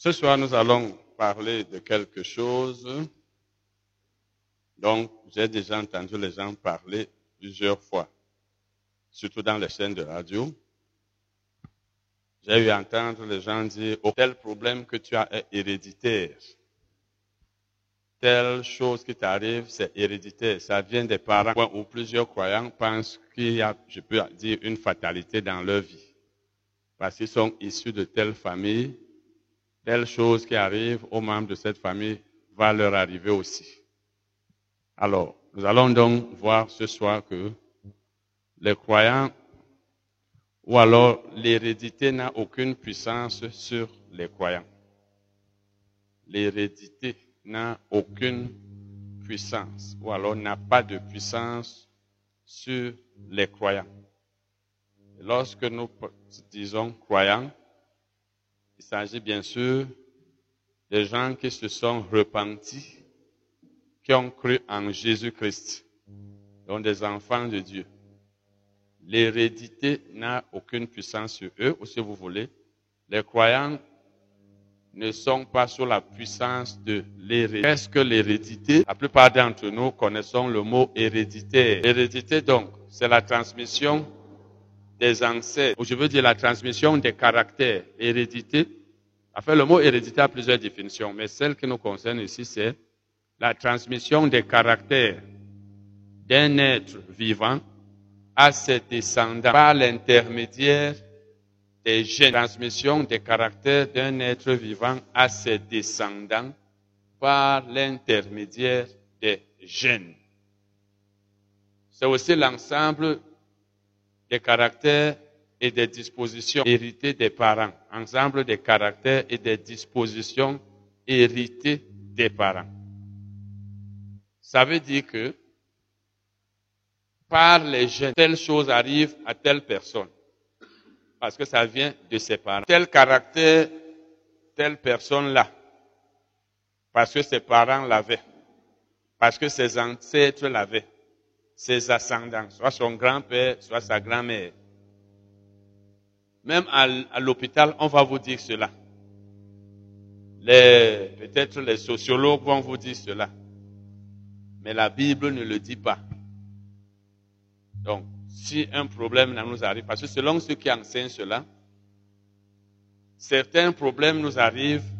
Ce soir, nous allons parler de quelque chose dont j'ai déjà entendu les gens parler plusieurs fois, surtout dans les chaînes de radio. J'ai eu entendre les gens dire, oh, tel problème que tu as est héréditaire. Telle chose qui t'arrive, c'est héréditaire. Ça vient des parents ou plusieurs croyants pensent qu'il y a, je peux dire, une fatalité dans leur vie. Parce qu'ils sont issus de telle famille, telle chose qui arrive aux membres de cette famille va leur arriver aussi. Alors, nous allons donc voir ce soir que les croyants ou alors l'hérédité n'a aucune puissance sur les croyants. L'hérédité n'a aucune puissance ou alors n'a pas de puissance sur les croyants. lorsque nous disons croyants, il s'agit bien sûr des gens qui se sont repentis, qui ont cru en Jésus-Christ, donc des enfants de Dieu. L'hérédité n'a aucune puissance sur eux, ou si vous voulez, les croyants ne sont pas sous la puissance de l'hérédité. Qu'est-ce que l'hérédité? La plupart d'entre nous connaissons le mot hérédité. Hérédité, donc, c'est la transmission des ancêtres, ou je veux dire la transmission des caractères. Hérédité, enfin le mot hérédité a plusieurs définitions, mais celle qui nous concerne ici, c'est la transmission des caractères d'un être vivant à ses descendants par l'intermédiaire des gènes. Transmission des caractères d'un être vivant à ses descendants par l'intermédiaire des gènes. C'est aussi l'ensemble des caractères et des dispositions héritées des parents. Ensemble des caractères et des dispositions héritées des parents. Ça veut dire que par les gènes, telle chose arrive à telle personne. Parce que ça vient de ses parents. Tel caractère, telle personne-là. Parce que ses parents l'avaient. Parce que ses ancêtres l'avaient ses ascendants, soit son grand-père, soit sa grand-mère. Même à, l'hôpital, on va vous dire cela. peut-être les sociologues vont vous dire cela. Mais la Bible ne le dit pas. Donc, si un problème nous arrive, parce que selon ceux qui enseignent cela, certains problèmes nous arrivent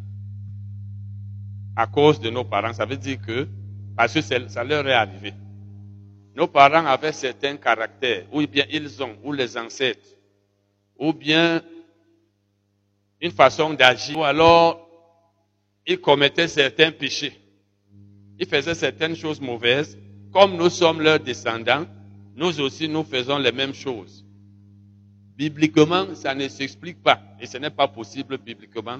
à cause de nos parents. Ça veut dire que, parce que ça leur est arrivé. Nos parents avaient certains caractères, ou bien ils ont, ou les ancêtres, ou bien une façon d'agir, ou alors ils commettaient certains péchés. Ils faisaient certaines choses mauvaises. Comme nous sommes leurs descendants, nous aussi nous faisons les mêmes choses. Bibliquement, ça ne s'explique pas. Et ce n'est pas possible bibliquement.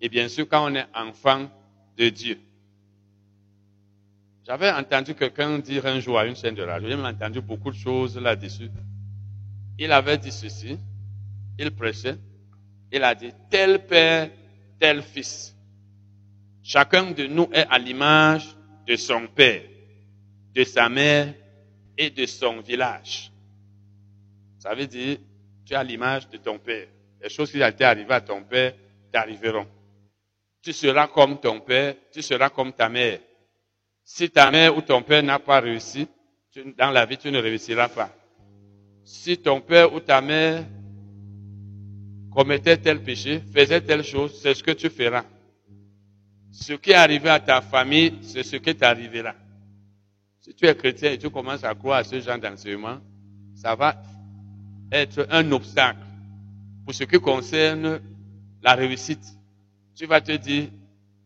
Et bien sûr, quand on est enfant de Dieu. J'avais entendu quelqu'un dire un jour à une chaîne de radio, j'ai entendu beaucoup de choses là-dessus. Il avait dit ceci, il prêchait, il a dit, tel père, tel fils. Chacun de nous est à l'image de son père, de sa mère et de son village. Ça veut dire, tu as l'image de ton père. Les choses qui été arrivées à ton père t'arriveront. Tu seras comme ton père, tu seras comme ta mère. Si ta mère ou ton père n'a pas réussi, dans la vie, tu ne réussiras pas. Si ton père ou ta mère commettait tel péché, faisait telle chose, c'est ce que tu feras. Ce qui est arrivé à ta famille, c'est ce qui t'arrivera. Si tu es chrétien et tu commences à croire à ce genre d'enseignement, ça va être un obstacle pour ce qui concerne la réussite. Tu vas te dire,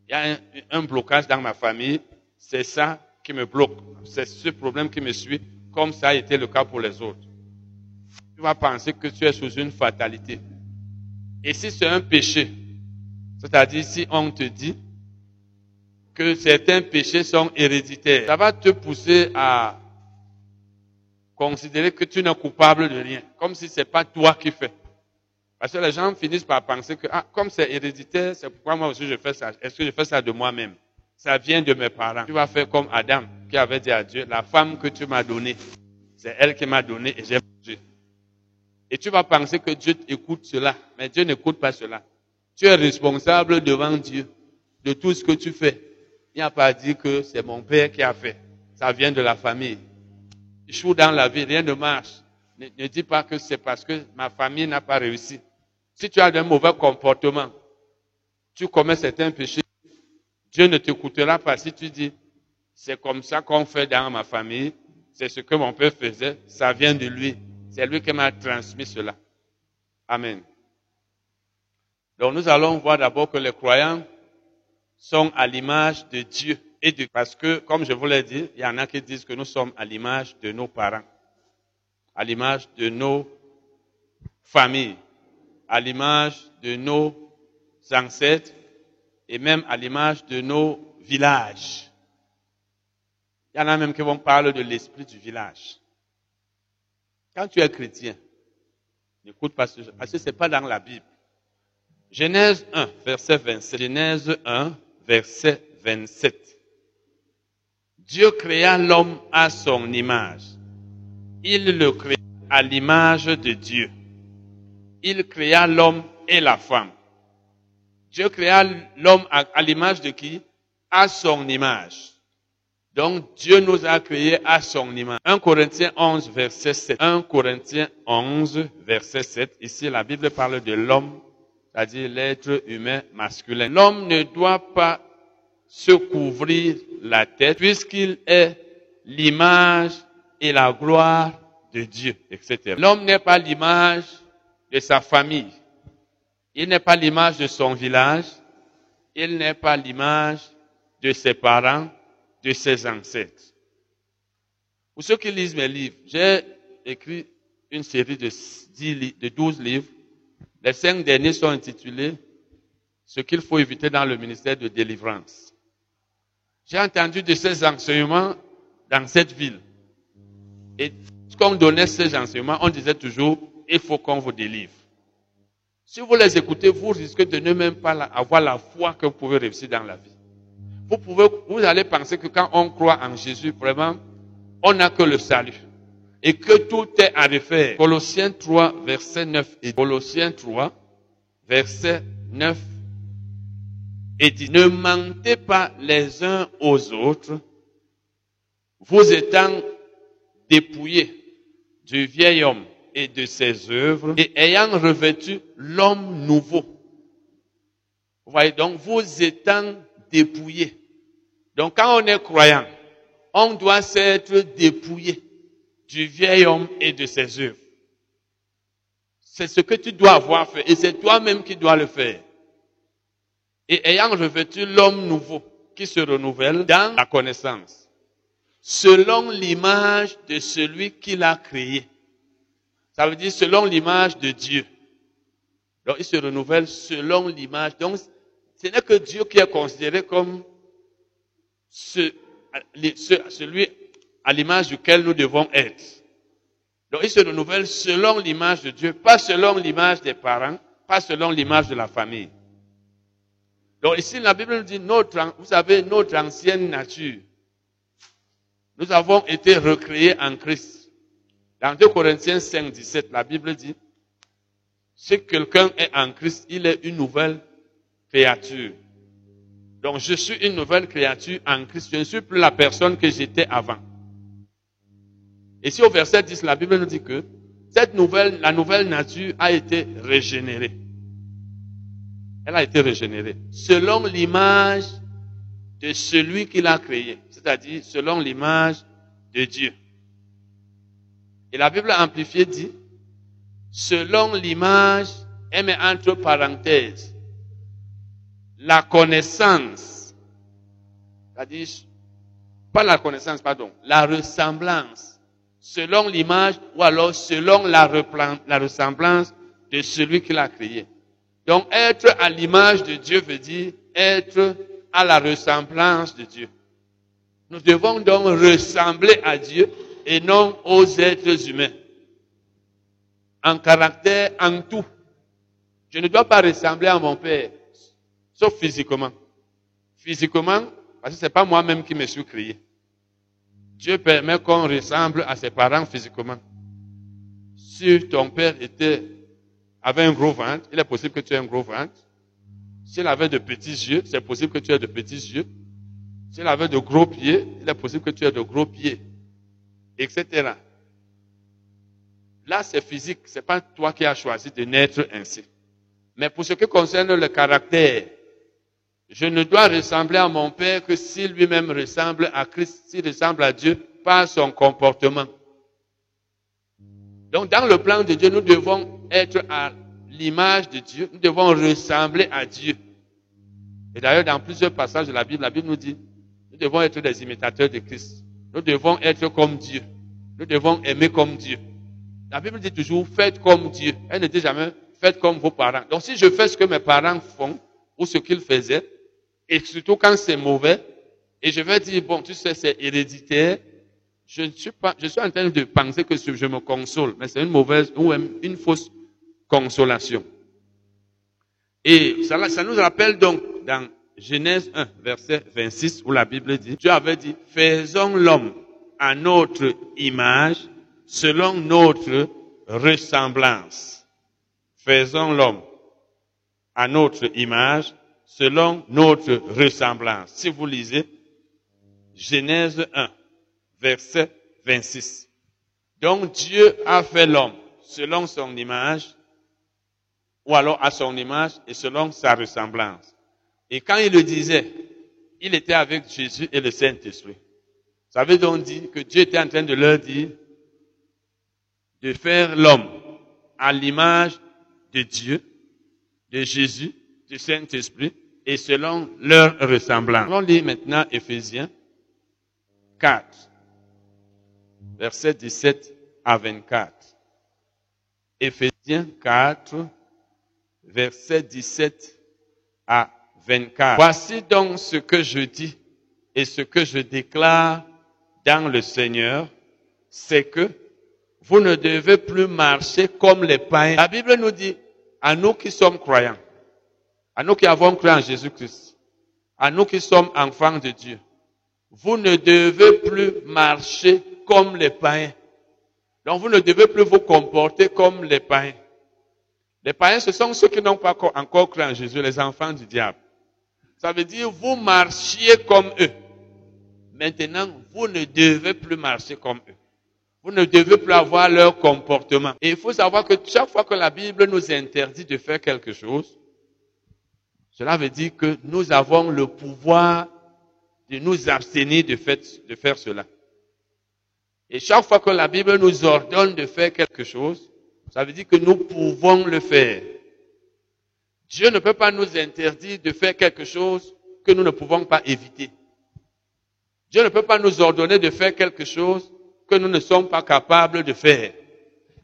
il y a un blocage dans ma famille, c'est ça qui me bloque. C'est ce problème qui me suit, comme ça a été le cas pour les autres. Tu vas penser que tu es sous une fatalité. Et si c'est un péché, c'est-à-dire si on te dit que certains péchés sont héréditaires, ça va te pousser à considérer que tu n'es coupable de rien, comme si ce n'est pas toi qui fais. Parce que les gens finissent par penser que, ah, comme c'est héréditaire, c'est pourquoi moi aussi je fais ça. Est-ce que je fais ça de moi-même? Ça vient de mes parents. Tu vas faire comme Adam qui avait dit à Dieu, la femme que tu m'as donnée, c'est elle qui m'a donné et j'ai mangé. Et tu vas penser que Dieu écoute cela, mais Dieu n'écoute pas cela. Tu es responsable devant Dieu de tout ce que tu fais. Il n'y a pas dit que c'est mon père qui a fait. Ça vient de la famille. Échoue dans la vie, rien ne marche. Ne dis pas que c'est parce que ma famille n'a pas réussi. Si tu as un mauvais comportement, tu commets certains péchés, Dieu ne t'écoutera pas si tu dis, c'est comme ça qu'on fait dans ma famille, c'est ce que mon père faisait, ça vient de lui. C'est lui qui m'a transmis cela. Amen. Donc nous allons voir d'abord que les croyants sont à l'image de Dieu et de, parce que, comme je vous l'ai dit, il y en a qui disent que nous sommes à l'image de nos parents, à l'image de nos familles, à l'image de nos ancêtres et même à l'image de nos villages. Il y en a même qui vont parler de l'esprit du village. Quand tu es chrétien, n'écoute pas ce, parce que c'est pas dans la Bible. Genèse 1, verset 27. Genèse 1, verset 27. Dieu créa l'homme à son image. Il le créa à l'image de Dieu. Il créa l'homme et la femme. Dieu créa l'homme à, l'image de qui? À son image. Donc Dieu nous a créés à son image. 1 Corinthiens 11, verset 7. 1 Corinthiens 11, verset 7. Ici, la Bible parle de l'homme, c'est-à-dire l'être humain masculin. L'homme ne doit pas se couvrir la tête puisqu'il est l'image et la gloire de Dieu, etc. L'homme n'est pas l'image de sa famille. Il n'est pas l'image de son village. Il n'est pas l'image de ses parents, de ses ancêtres. Pour ceux qui lisent mes livres, j'ai écrit une série de, 10, de 12 livres. Les cinq derniers sont intitulés Ce qu'il faut éviter dans le ministère de délivrance. J'ai entendu de ces enseignements dans cette ville. Et quand on donnait ces enseignements, on disait toujours, il faut qu'on vous délivre. Si vous les écoutez, vous risquez de ne même pas avoir la foi que vous pouvez réussir dans la vie. Vous pouvez, vous allez penser que quand on croit en Jésus, vraiment, on n'a que le salut. Et que tout est à refaire. Colossiens 3, verset 9 et Colossiens 3, verset 9 et dit, ne mentez pas les uns aux autres, vous étant dépouillés du vieil homme et de ses œuvres, et ayant revêtu l'homme nouveau. Voyez, donc vous étant dépouillés. Donc quand on est croyant, on doit s'être dépouillé du vieil homme et de ses œuvres. C'est ce que tu dois avoir fait, et c'est toi-même qui dois le faire. Et ayant revêtu l'homme nouveau, qui se renouvelle dans la connaissance, selon l'image de celui qui l'a créé. Ça veut dire selon l'image de Dieu. Donc il se renouvelle selon l'image. Donc ce n'est que Dieu qui est considéré comme ce, ce, celui à l'image duquel nous devons être. Donc il se renouvelle selon l'image de Dieu, pas selon l'image des parents, pas selon l'image de la famille. Donc ici, la Bible nous dit, notre, vous savez, notre ancienne nature, nous avons été recréés en Christ. Dans 2 Corinthiens 5, 17, la Bible dit, si quelqu'un est en Christ, il est une nouvelle créature. Donc je suis une nouvelle créature en Christ. Je ne suis plus la personne que j'étais avant. Et si au verset 10, la Bible nous dit que cette nouvelle, la nouvelle nature a été régénérée. Elle a été régénérée selon l'image de celui qui l'a créée, c'est-à-dire selon l'image de Dieu. Et la Bible amplifiée dit, selon l'image, elle met entre parenthèses, la connaissance, c'est-à-dire, pas la connaissance, pardon, la ressemblance, selon l'image ou alors selon la, la ressemblance de celui qui l'a créé. Donc être à l'image de Dieu veut dire être à la ressemblance de Dieu. Nous devons donc ressembler à Dieu et non aux êtres humains. En caractère, en tout. Je ne dois pas ressembler à mon père, sauf physiquement. Physiquement, parce que c'est pas moi-même qui me suis créé. Dieu permet qu'on ressemble à ses parents physiquement. Si ton père était, avait un gros ventre, il est possible que tu aies un gros ventre. S'il avait de petits yeux, c'est possible que tu aies de petits yeux. S'il avait de gros pieds, il est possible que tu aies de gros pieds. Etc. Là, c'est physique. C'est pas toi qui as choisi de naître ainsi. Mais pour ce qui concerne le caractère, je ne dois ressembler à mon Père que s'il lui-même ressemble à Christ, s'il ressemble à Dieu par son comportement. Donc, dans le plan de Dieu, nous devons être à l'image de Dieu. Nous devons ressembler à Dieu. Et d'ailleurs, dans plusieurs passages de la Bible, la Bible nous dit, nous devons être des imitateurs de Christ. Nous devons être comme Dieu. Nous devons aimer comme Dieu. La Bible dit toujours, faites comme Dieu. Elle ne dit jamais, faites comme vos parents. Donc si je fais ce que mes parents font, ou ce qu'ils faisaient, et surtout quand c'est mauvais, et je vais dire, bon, tu sais, c'est héréditaire, je ne suis pas, je suis en train de penser que je me console, mais c'est une mauvaise ou une fausse consolation. Et ça, ça nous rappelle donc dans Genèse 1, verset 26, où la Bible dit, Dieu avait dit, faisons l'homme à notre image, selon notre ressemblance. Faisons l'homme à notre image, selon notre ressemblance. Si vous lisez Genèse 1, verset 26. Donc Dieu a fait l'homme selon son image, ou alors à son image et selon sa ressemblance. Et quand il le disait, il était avec Jésus et le Saint-Esprit. Ça veut donc dire que Dieu était en train de leur dire, de faire l'homme à l'image de Dieu, de Jésus, du Saint-Esprit, et selon leur ressemblance. On lit maintenant Ephésiens 4, versets 17 à 24. Ephésiens 4, versets 17 à 24. Voici donc ce que je dis et ce que je déclare dans le Seigneur, c'est que vous ne devez plus marcher comme les païens. La Bible nous dit, à nous qui sommes croyants, à nous qui avons cru en Jésus-Christ, à nous qui sommes enfants de Dieu, vous ne devez plus marcher comme les païens. Donc vous ne devez plus vous comporter comme les païens. Les païens, ce sont ceux qui n'ont pas encore cru en Jésus, les enfants du diable. Ça veut dire, vous marchiez comme eux. Maintenant, vous ne devez plus marcher comme eux. Vous ne devez plus avoir leur comportement. Et il faut savoir que chaque fois que la Bible nous interdit de faire quelque chose, cela veut dire que nous avons le pouvoir de nous abstenir de, de faire cela. Et chaque fois que la Bible nous ordonne de faire quelque chose, ça veut dire que nous pouvons le faire. Dieu ne peut pas nous interdire de faire quelque chose que nous ne pouvons pas éviter. Dieu ne peut pas nous ordonner de faire quelque chose que nous ne sommes pas capables de faire.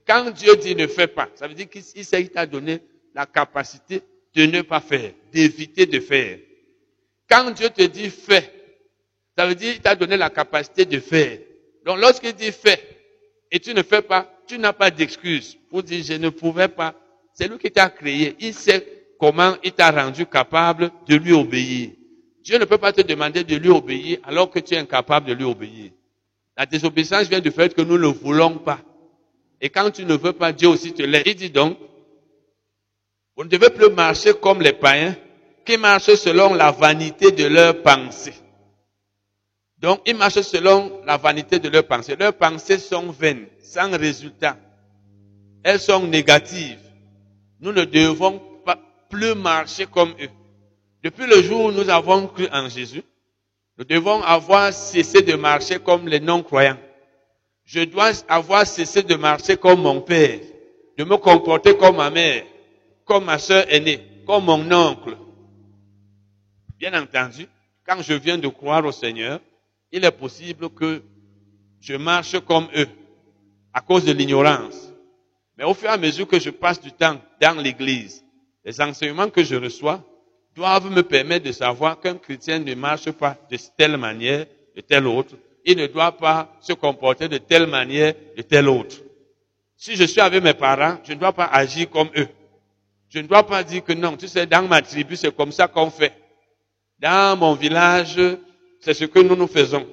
Quand Dieu dit ne fais pas, ça veut dire qu'il t'a donné la capacité de ne pas faire, d'éviter de faire. Quand Dieu te dit fais, ça veut dire qu'il t'a donné la capacité de faire. Donc lorsqu'il dit fais et tu ne fais pas, tu n'as pas d'excuse pour dire je ne pouvais pas. C'est lui qui t'a créé. Il sait comment il t'a rendu capable de lui obéir? Dieu ne peut pas te demander de lui obéir alors que tu es incapable de lui obéir. La désobéissance vient du fait que nous ne voulons pas. Et quand tu ne veux pas, Dieu aussi te laisse. Il dit donc, vous ne devez plus marcher comme les païens qui marchent selon la vanité de leurs pensées. Donc, ils marchent selon la vanité de leurs pensées. Leurs pensées sont vaines, sans résultat. Elles sont négatives. Nous ne devons plus marcher comme eux. Depuis le jour où nous avons cru en Jésus, nous devons avoir cessé de marcher comme les non-croyants. Je dois avoir cessé de marcher comme mon père, de me comporter comme ma mère, comme ma soeur aînée, comme mon oncle. Bien entendu, quand je viens de croire au Seigneur, il est possible que je marche comme eux, à cause de l'ignorance. Mais au fur et à mesure que je passe du temps dans l'église, les enseignements que je reçois, doivent me permettre de savoir qu'un chrétien ne marche pas de telle manière, de telle autre. Il ne doit pas se comporter de telle manière, de telle autre. Si je suis avec mes parents, je ne dois pas agir comme eux. Je ne dois pas dire que non, tu sais, dans ma tribu, c'est comme ça qu'on fait. Dans mon village, c'est ce que nous nous faisons.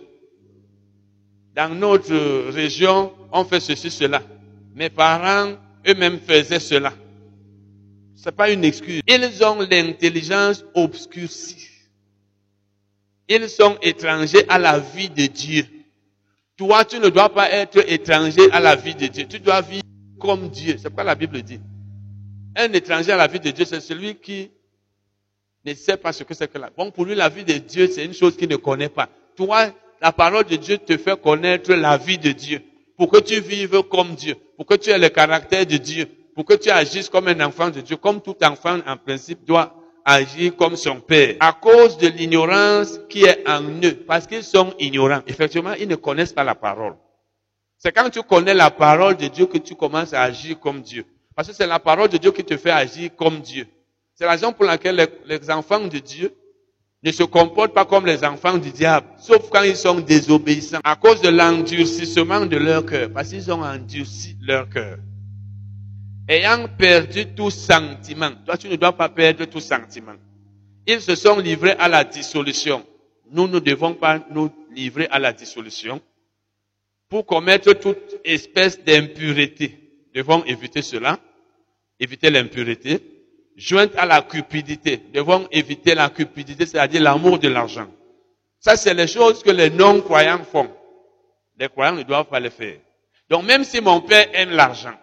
Dans notre région, on fait ceci, cela. Mes parents eux-mêmes faisaient cela. C'est pas une excuse. Ils ont l'intelligence obscurcie. Ils sont étrangers à la vie de Dieu. Toi, tu ne dois pas être étranger à la vie de Dieu. Tu dois vivre comme Dieu. C'est quoi la Bible dit. Un étranger à la vie de Dieu, c'est celui qui ne sait pas ce que c'est que la. Bon, pour lui, la vie de Dieu, c'est une chose qu'il ne connaît pas. Toi, la parole de Dieu te fait connaître la vie de Dieu. Pour que tu vives comme Dieu. Pour que tu aies le caractère de Dieu. Pour que tu agisses comme un enfant de Dieu. Comme tout enfant, en principe, doit agir comme son père. À cause de l'ignorance qui est en eux. Parce qu'ils sont ignorants. Effectivement, ils ne connaissent pas la parole. C'est quand tu connais la parole de Dieu que tu commences à agir comme Dieu. Parce que c'est la parole de Dieu qui te fait agir comme Dieu. C'est la raison pour laquelle les, enfants de Dieu ne se comportent pas comme les enfants du diable, sauf quand ils sont désobéissants, à cause de l'endurcissement de leur cœur, parce qu'ils ont endurci leur cœur. Ayant perdu tout sentiment, toi tu ne dois pas perdre tout sentiment. Ils se sont livrés à la dissolution. Nous ne devons pas nous livrer à la dissolution pour commettre toute espèce d'impureté. Devons éviter cela, éviter l'impureté, jointe à la cupidité. Devons éviter la cupidité, c'est-à-dire l'amour de l'argent. Ça, c'est les choses que les non-croyants font. Les croyants ne doivent pas le faire. Donc, même si mon père aime l'argent,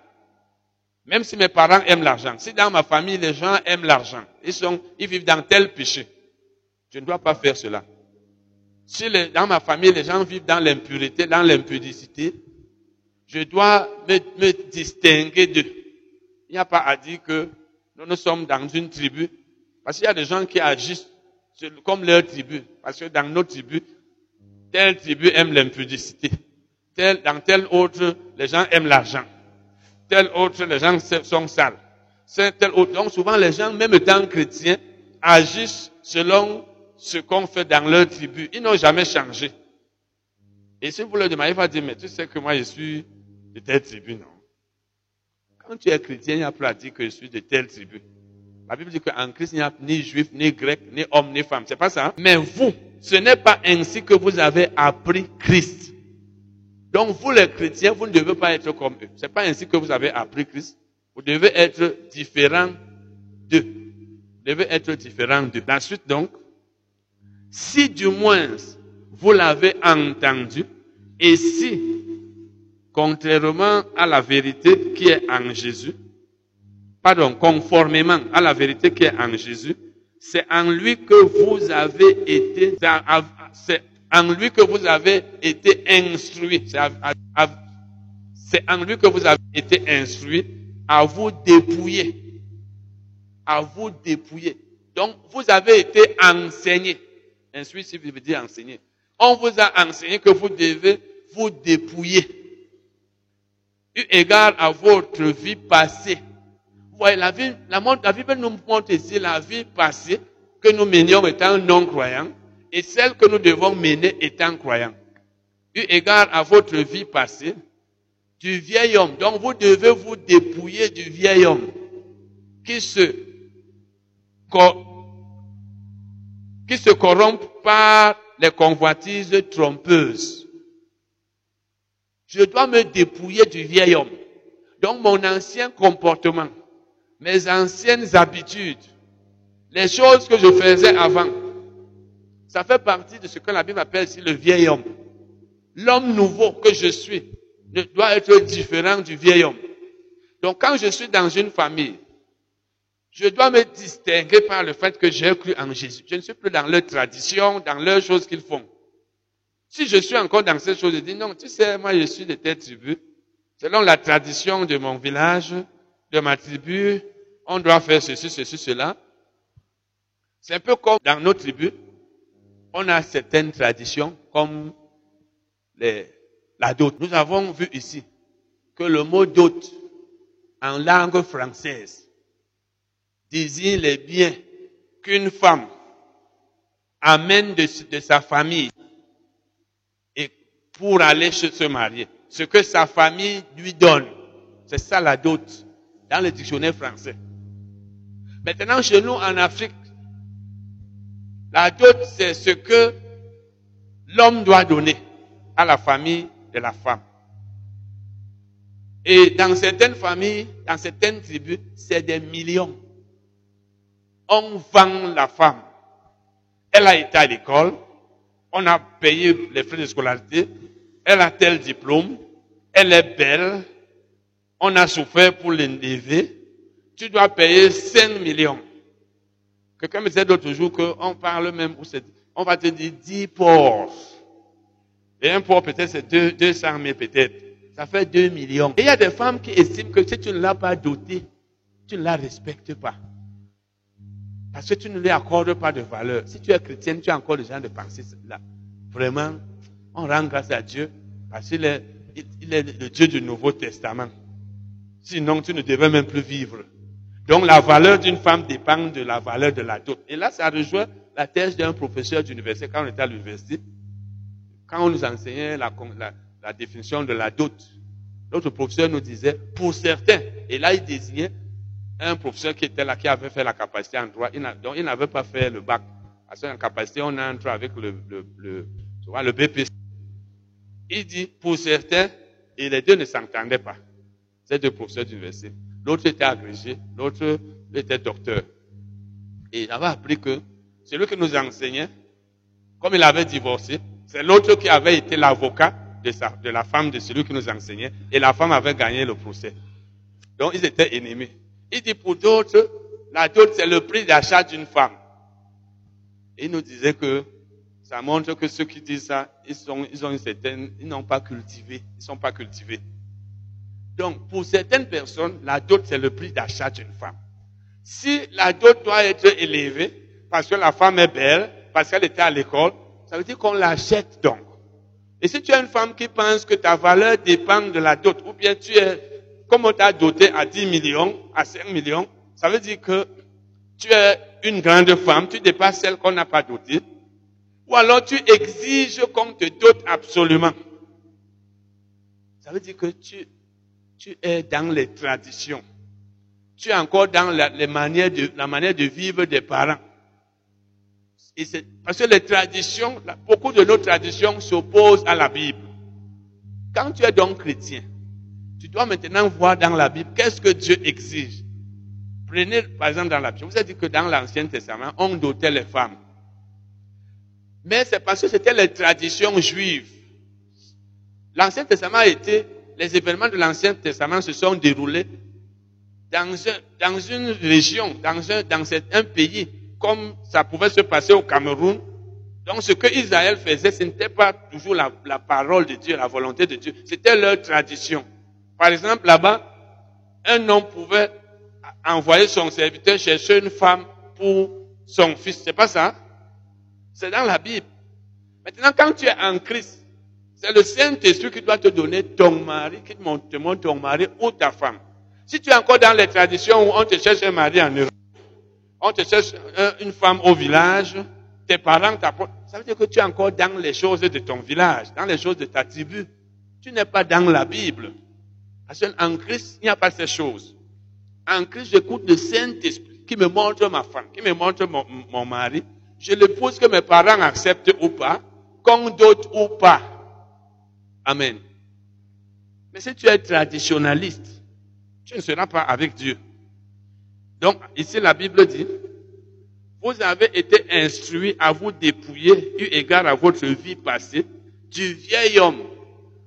même si mes parents aiment l'argent, si dans ma famille les gens aiment l'argent, ils sont, ils vivent dans tel péché, je ne dois pas faire cela. Si dans ma famille les gens vivent dans l'impureté, dans l'impudicité, je dois me, distinguer d'eux. Il n'y a pas à dire que nous, nous sommes dans une tribu, parce qu'il y a des gens qui agissent comme leur tribu, parce que dans nos tribus, telle tribu aime l'impudicité, tel, dans telle autre, les gens aiment l'argent, tel autre, les gens sont sales, tel autre. Donc souvent les gens, même étant chrétiens, agissent selon ce qu'on fait dans leur tribu. Ils n'ont jamais changé. Et si vous leur demandez, il va dire, mais tu sais que moi je suis de telle tribu, non? Quand tu es chrétien, il n'y a plus à dire que je suis de telle tribu. La Bible dit qu'en Christ, il n'y a ni juif, ni grec, ni homme, ni femme. C'est pas ça. Hein? Mais vous, ce n'est pas ainsi que vous avez appris Christ. Donc vous, les chrétiens, vous ne devez pas être comme eux. C'est pas ainsi que vous avez appris Christ. Vous devez être différent d'eux. Vous devez être différent d'eux. La suite donc, si du moins vous l'avez entendu, et si, contrairement à la vérité qui est en Jésus, pardon, conformément à la vérité qui est en Jésus, c'est en lui que vous avez été, c'est en lui que vous avez été instruit. C'est en lui que vous avez été instruit à vous dépouiller. À vous dépouiller. Donc, vous avez été enseigné. Instruit, si vous dire enseigner. On vous a enseigné que vous devez vous dépouiller. Eu égard à votre vie passée. Vous voyez, la vie, la, la Bible nous montre ici la vie passée que nous menions étant non-croyants et celle que nous devons mener étant croyants. Eu égard à votre vie passée, du vieil homme. Donc vous devez vous dépouiller du vieil homme qui se, qui se corrompt par les convoitises trompeuses. Je dois me dépouiller du vieil homme. Donc mon ancien comportement, mes anciennes habitudes, les choses que je faisais avant, ça fait partie de ce que la Bible appelle ici le vieil homme. L'homme nouveau que je suis doit être différent du vieil homme. Donc quand je suis dans une famille, je dois me distinguer par le fait que j'ai cru en Jésus. Je ne suis plus dans leur tradition, dans leurs choses qu'ils font. Si je suis encore dans ces choses, je dis non, tu sais, moi je suis de telle tribu. Selon la tradition de mon village, de ma tribu, on doit faire ceci, ceci, cela. C'est un peu comme dans nos tribus, on a certaines traditions comme les, la dot. Nous avons vu ici que le mot dot en langue française désigne les biens qu'une femme amène de, sa famille et pour aller se marier. Ce que sa famille lui donne. C'est ça la dot dans le dictionnaire français. Maintenant, chez nous en Afrique, la dot, c'est ce que l'homme doit donner à la famille de la femme. Et dans certaines familles, dans certaines tribus, c'est des millions. on vend la femme. Elle a été à l'école, on a payé les frais de scolarité, elle a tel diplôme, elle est belle, on a souffert pour l'élever, tu dois payer 5 millions. Quelqu'un me disait l'autre jour qu'on parle même, on va te dire 10 porcs. Et un porc peut-être c'est 200 000 peut-être. Ça fait 2 millions. Et il y a des femmes qui estiment que si tu ne l'as pas dotée, tu ne la respectes pas. Parce que tu ne lui accordes pas de valeur. Si tu es chrétienne, tu as encore le genre de pensée là. Vraiment, on rend grâce à Dieu parce qu'il est, est le Dieu du Nouveau Testament. Sinon, tu ne devais même plus vivre. Donc, la valeur d'une femme dépend de la valeur de la dot. Et là, ça rejoint la thèse d'un professeur d'université quand on était à l'université. Quand on nous enseignait la, définition de la dot, notre professeur nous disait, pour certains, et là, il désignait un professeur qui était là, qui avait fait la capacité en droit, donc il n'avait pas fait le bac. À cette capacité, on entre avec le, le, le, tu le BPC. Il dit, pour certains, et les deux ne s'entendaient pas. C'est deux professeurs d'université. L'autre était agrégé, l'autre était docteur. Et il avait appris que celui qui nous enseignait, comme il avait divorcé, c'est l'autre qui avait été l'avocat de, la femme de celui qui nous enseignait, et la femme avait gagné le procès. Donc ils étaient ennemis. Il dit pour d'autres, la dot, c'est le prix d'achat d'une femme. il nous disait que ça montre que ceux qui disent ça, ils, sont, ils ont une certaine, ils n'ont pas cultivé, ils sont pas cultivés. Donc, pour certaines personnes, la dot, c'est le prix d'achat d'une femme. Si la dot doit être élevée, parce que la femme est belle, parce qu'elle était à l'école, ça veut dire qu'on l'achète donc. Et si tu as une femme qui pense que ta valeur dépend de la dot, ou bien tu es comme on t'a doté à 10 millions, à 5 millions, ça veut dire que tu es une grande femme, tu dépasses celle qu'on n'a pas dotée. Ou alors tu exiges qu'on te dote absolument. Ça veut dire que tu, tu es dans les traditions. Tu es encore dans la, les manières de, la manière de vivre des parents. Parce que les traditions, beaucoup de nos traditions s'opposent à la Bible. Quand tu es donc chrétien, tu dois maintenant voir dans la Bible qu'est-ce que Dieu exige. Prenez par exemple dans la Bible. Vous ai dit que dans l'Ancien Testament, on dotait les femmes. Mais c'est parce que c'était les traditions juives. L'Ancien Testament a été, les événements de l'Ancien Testament se sont déroulés dans, une région, dans, un, dans un pays, comme ça pouvait se passer au Cameroun. Donc ce que Israël faisait, ce n'était pas toujours la, la parole de Dieu, la volonté de Dieu, c'était leur tradition. Par exemple, là-bas, un homme pouvait envoyer son serviteur chercher une femme pour son fils. C'est pas ça? C'est dans la Bible. Maintenant, quand tu es en Christ, c'est le Saint-Esprit qui doit te donner ton mari, qui te montre ton mari ou ta femme. Si tu es encore dans les traditions où on te cherche un mari en Europe, on te cherche une femme au village, tes parents t'apportent, ça veut dire que tu es encore dans les choses de ton village, dans les choses de ta tribu. Tu n'es pas dans la Bible. Parce qu'en Christ, il n'y a pas ces choses. En Christ, j'écoute le Saint-Esprit qui me montre ma femme, qui me montre mon, mari. Je l'épouse que mes parents acceptent ou pas, qu'on d'autres ou pas. Amen. Mais si tu es traditionnaliste, tu ne seras pas avec Dieu. Donc, ici, la Bible dit, vous avez été instruits à vous dépouiller, eu égard à votre vie passée, du vieil homme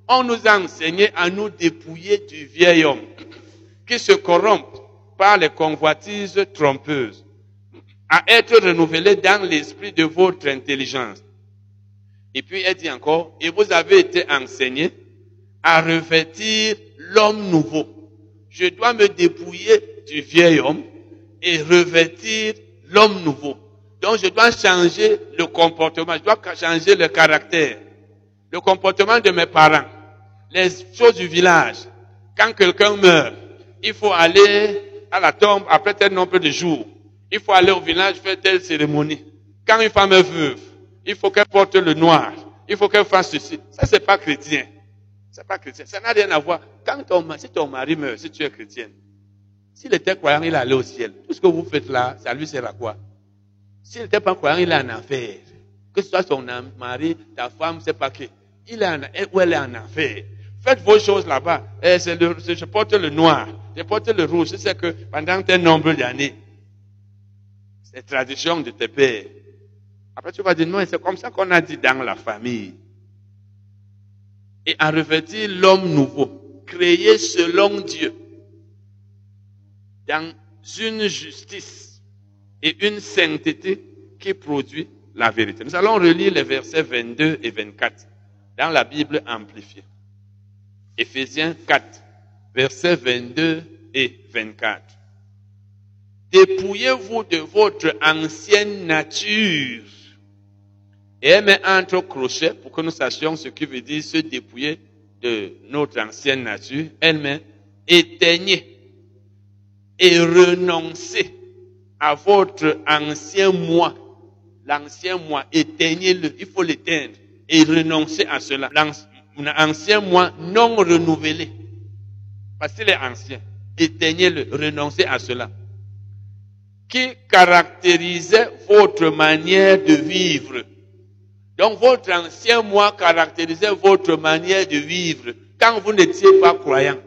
on nous a enseigné à nous dépouiller du vieil homme qui se corrompt par les convoitises trompeuses, à être renouvelé dans l'esprit de votre intelligence. Et puis elle dit encore, et vous avez été enseigné à revêtir l'homme nouveau. Je dois me dépouiller du vieil homme et revêtir l'homme nouveau. Donc je dois changer le comportement, je dois changer le caractère, le comportement de mes parents, les choses du village. Quand quelqu'un meurt, il faut aller à la tombe après tel nombre de jours. Il faut aller au village faire telle cérémonie. Quand une femme est veuve, il faut qu'elle porte le noir. Il faut qu'elle fasse ceci. Ça, c'est pas chrétien. C'est pas chrétien. Ça n'a rien à voir. Quand ton, si ton mari meurt, si tu es chrétienne, s'il était croyant, il allait au ciel. Tout ce que vous faites là, ça lui sert à quoi? S'il n'était pas croyant, il est en enfer. Que ce soit son mari, ta femme, c'est pas qui. Il est en, où elle est en enfer. Faites vos choses là-bas. Eh, je porte le noir, je porte le rouge. C'est que pendant un nombre d'années, C'est tradition de tes pères. Après, tu vas dire, non, c'est comme ça qu'on a dit dans la famille. Et à revêtir l'homme nouveau, créé selon Dieu, dans une justice et une sainteté qui produit la vérité. Nous allons relire les versets 22 et 24 dans la Bible amplifiée. Éphésiens 4, versets 22 et 24. Dépouillez-vous de votre ancienne nature. Et elle met entre crochets pour que nous sachions ce qui veut dire se dépouiller de notre ancienne nature. Elle met éteignez et renoncez à votre ancien moi. L'ancien moi, éteignez-le. Il faut l'éteindre et renoncer à cela. L'ancien moi non renouvelé. Parce qu'il est ancien. Éteignez-le, renoncez à cela qui caractérisait votre manière de vivre? Donc votre ancien moi caractérisait votre manière de vivre quand vous n'étiez pas croyant.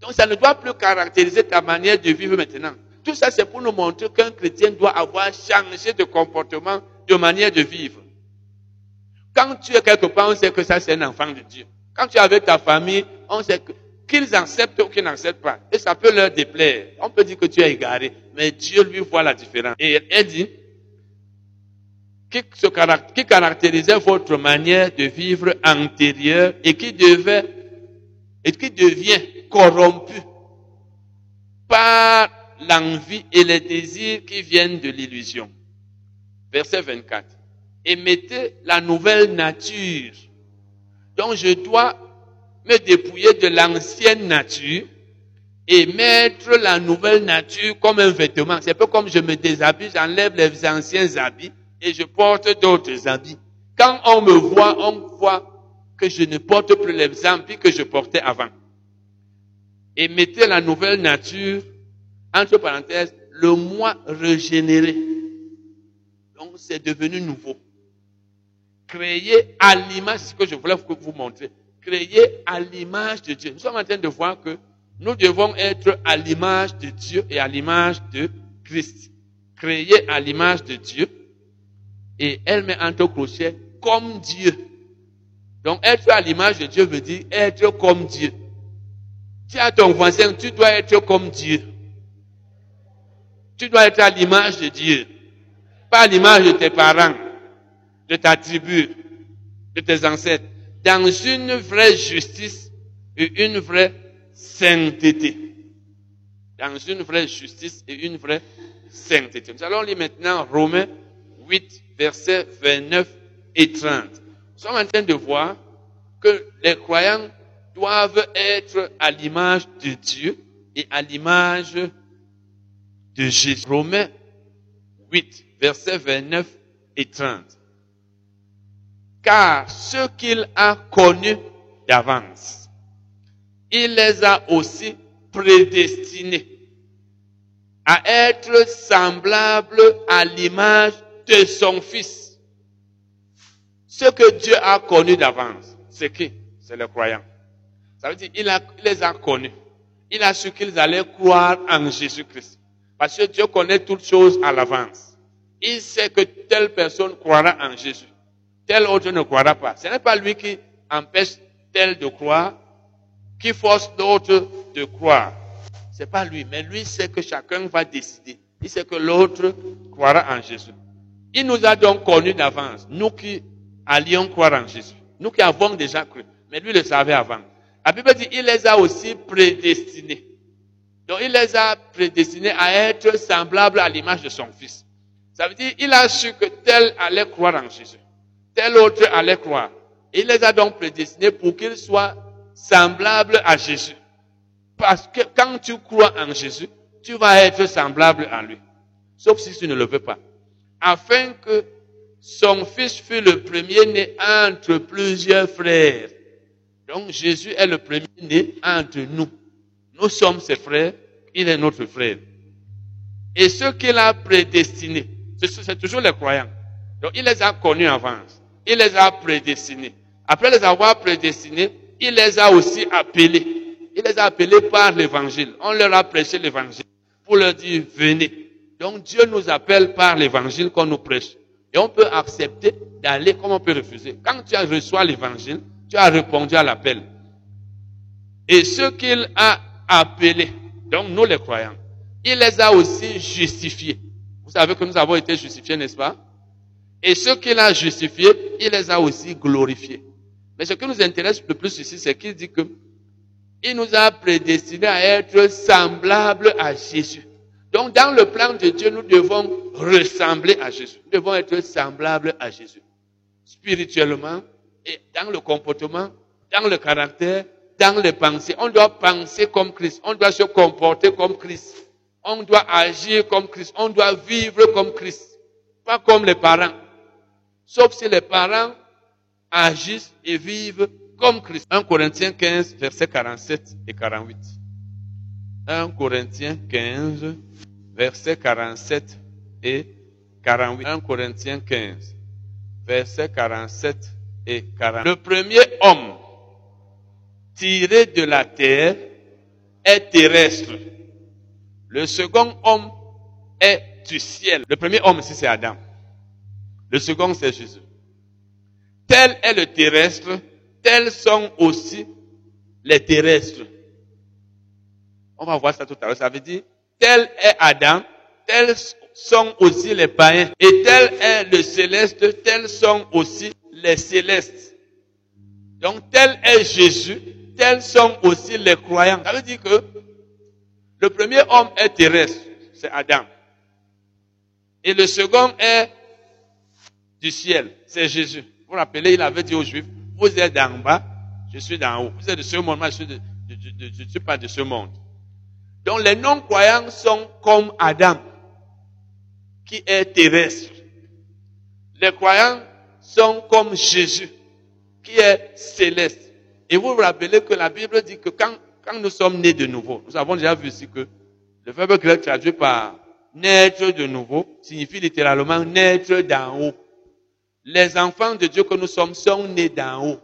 Donc ça ne doit plus caractériser ta manière de vivre maintenant. Tout ça, c'est pour nous montrer qu'un chrétien doit avoir changé de comportement, de manière de vivre. Quand tu es quelque part, on sait que ça, c'est un enfant de Dieu. Quand tu es avec ta famille, on sait qu'ils acceptent ou qu'ils n'acceptent pas. Et ça peut leur déplaire. On peut dire que tu es égaré, mais Dieu lui voit la différence. Et elle dit, qui, caractérisait votre manière de vivre antérieure et qui devait, devient corrompu par l'envie et les désirs qui viennent de l'illusion. Verset 24. Et mettez la nouvelle nature. Donc je dois me dépouiller de l'ancienne nature et mettre la nouvelle nature comme un vêtement. C'est un peu comme je me déshabille, j'enlève les anciens habits et je porte d'autres habits. Quand on me voit, on voit que je ne porte plus les habits que je portais avant. Et mettez la nouvelle nature, entre parenthèses, le moi régénéré. Donc c'est devenu nouveau. Créé à l'image, ce que je voulais vous montrer, créé à l'image de Dieu. Nous sommes en train de voir que nous devons être à l'image de Dieu et à l'image de Christ. Créé à l'image de Dieu. Et elle met entre crochet comme Dieu. Donc être à l'image de Dieu veut dire être comme Dieu. Dis à ton voisin, tu dois être comme Dieu. Tu dois être à l'image de Dieu. Pas à l'image de tes parents, de ta tribu, de tes ancêtres dans une vraie justice et une vraie sainteté. Dans une vraie justice et une vraie sainteté. Nous allons lire maintenant Romains 8, versets 29 et 30. Nous sommes en train de voir que les croyants doivent être à l'image de Dieu et à l'image de Jésus. Romains 8, versets 29 et 30 car ce qu'il a connus d'avance, il les a aussi prédestinés à être semblables à l'image de son Fils. Ce que Dieu a connu d'avance, c'est qui? C'est le croyant. Ça veut dire il, il les a connus. Il a su qu'ils allaient croire en Jésus-Christ. Parce que Dieu connaît toutes choses à l'avance. Il sait que telle personne croira en Jésus tel autre ne croira pas. Ce n'est pas lui qui empêche tel de croire, qui force d'autres de croire. C'est pas lui, mais lui sait que chacun va décider. Il sait que l'autre croira en Jésus. Il nous a donc connus d'avance, nous qui allions croire en Jésus. Nous qui avons déjà cru. Mais lui le savait avant. La Bible dit, il les a aussi prédestinés. Donc il les a prédestinés à être semblables à l'image de son Fils. Ça veut dire, il a su que tel allait croire en Jésus tel autre allait croire. Il les a donc prédestinés pour qu'ils soient semblables à Jésus. Parce que quand tu crois en Jésus, tu vas être semblable à lui. Sauf si tu ne le veux pas. Afin que son fils fût le premier-né entre plusieurs frères. Donc Jésus est le premier-né entre nous. Nous sommes ses frères, il est notre frère. Et ceux qu'il a prédestinés, c'est toujours les croyants. Donc il les a connus avant il les a prédestinés. Après les avoir prédestinés, il les a aussi appelés. Il les a appelés par l'évangile. On leur a prêché l'évangile pour leur dire, venez. Donc Dieu nous appelle par l'évangile qu'on nous prêche. Et on peut accepter d'aller comme on peut refuser. Quand tu as reçu l'évangile, tu as répondu à l'appel. Et ce qu'il a appelé, donc nous les croyants, il les a aussi justifiés. Vous savez que nous avons été justifiés, n'est-ce pas? Et ce qu'il a justifié, il les a aussi glorifiés. Mais ce qui nous intéresse le plus ici, c'est qu'il dit que il nous a prédestinés à être semblables à Jésus. Donc, dans le plan de Dieu, nous devons ressembler à Jésus. Nous devons être semblables à Jésus. Spirituellement, et dans le comportement, dans le caractère, dans les pensées. On doit penser comme Christ. On doit se comporter comme Christ. On doit agir comme Christ. On doit vivre comme Christ. Pas comme les parents. Sauf si les parents agissent et vivent comme Christ. 1 Corinthiens 15, versets 47 et 48. 1 Corinthiens 15, versets 47 et 48. 1 Corinthiens 15, versets 47 et 48. Le premier homme tiré de la terre est terrestre. Le second homme est du ciel. Le premier homme ici, c'est Adam. Le second, c'est Jésus. Tel est le terrestre, tels sont aussi les terrestres. On va voir ça tout à l'heure. Ça veut dire, tel est Adam, tels sont aussi les païens. Et tel est le céleste, tels sont aussi les célestes. Donc tel est Jésus, tels sont aussi les croyants. Ça veut dire que le premier homme est terrestre, c'est Adam. Et le second est du ciel, c'est Jésus. Vous vous rappelez, il avait dit aux Juifs, vous êtes d'en bas, je suis d'en haut. Vous êtes de ce monde, moi je ne suis pas de ce monde. Donc les non-croyants sont comme Adam, qui est terrestre. Les croyants sont comme Jésus, qui est céleste. Et vous vous rappelez que la Bible dit que quand, quand nous sommes nés de nouveau, nous avons déjà vu ici que le verbe grec traduit par naître de nouveau signifie littéralement naître d'en haut. Les enfants de Dieu que nous sommes sont nés d'en haut.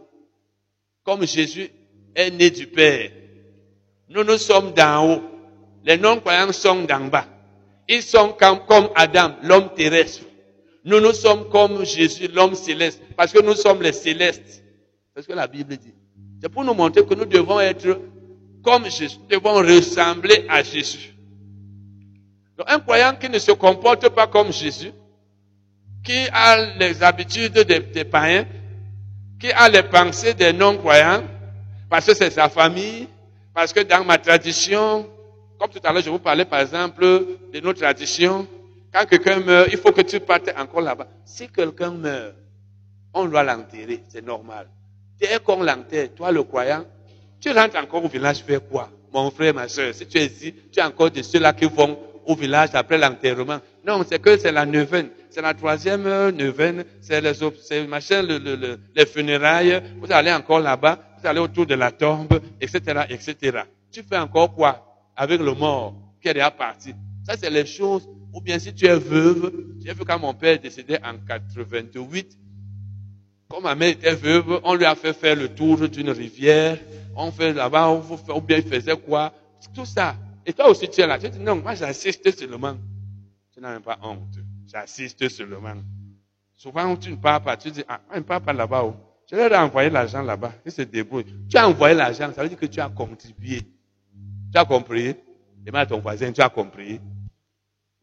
Comme Jésus est né du Père. Nous, nous sommes d'en haut. Les non-croyants sont d'en bas. Ils sont comme, Adam, l'homme terrestre. Nous, nous sommes comme Jésus, l'homme céleste. Parce que nous sommes les célestes. C'est ce que la Bible dit. C'est pour nous montrer que nous devons être comme Jésus. Nous devons ressembler à Jésus. Donc, un croyant qui ne se comporte pas comme Jésus, qui a les habitudes des, des païens, qui a les pensées des non-croyants, parce que c'est sa famille, parce que dans ma tradition, comme tout à l'heure, je vous parlais par exemple de nos traditions, quand quelqu'un meurt, il faut que tu partes encore là-bas. Si quelqu'un meurt, on doit l'enterrer, c'est normal. Dès qu'on l'enterre, toi le croyant, tu rentres encore au village faire quoi? Mon frère, ma soeur, si tu es ici, tu es encore de ceux-là qui vont au village après l'enterrement. Non, c'est que c'est la neuvaine. C'est la troisième neuvaine. C'est les, machin, le, le, les funérailles. Vous allez encore là-bas. Vous allez autour de la tombe, etc., etc. Tu fais encore quoi? Avec le mort qui est déjà parti? Ça, c'est les choses. Ou bien si tu es veuve, j'ai vu quand mon père est décédé en 88, comme ma mère était veuve, on lui a fait faire le tour d'une rivière. On fait là-bas, ou bien il faisait quoi? Tout ça. Et toi aussi, tu es là. Tu dis, non, moi j'assiste seulement. Tu n'as même pas honte. J'assiste seulement. Souvent, tu ne parles pas. Tu dis, ah, moi, je ne parle pas là-bas. Oh. Je leur ai envoyé l'argent là-bas. Ils se débrouillent. Tu as envoyé l'argent, ça veut dire que tu as contribué. Tu as compris? Demande à ton voisin, tu as compris?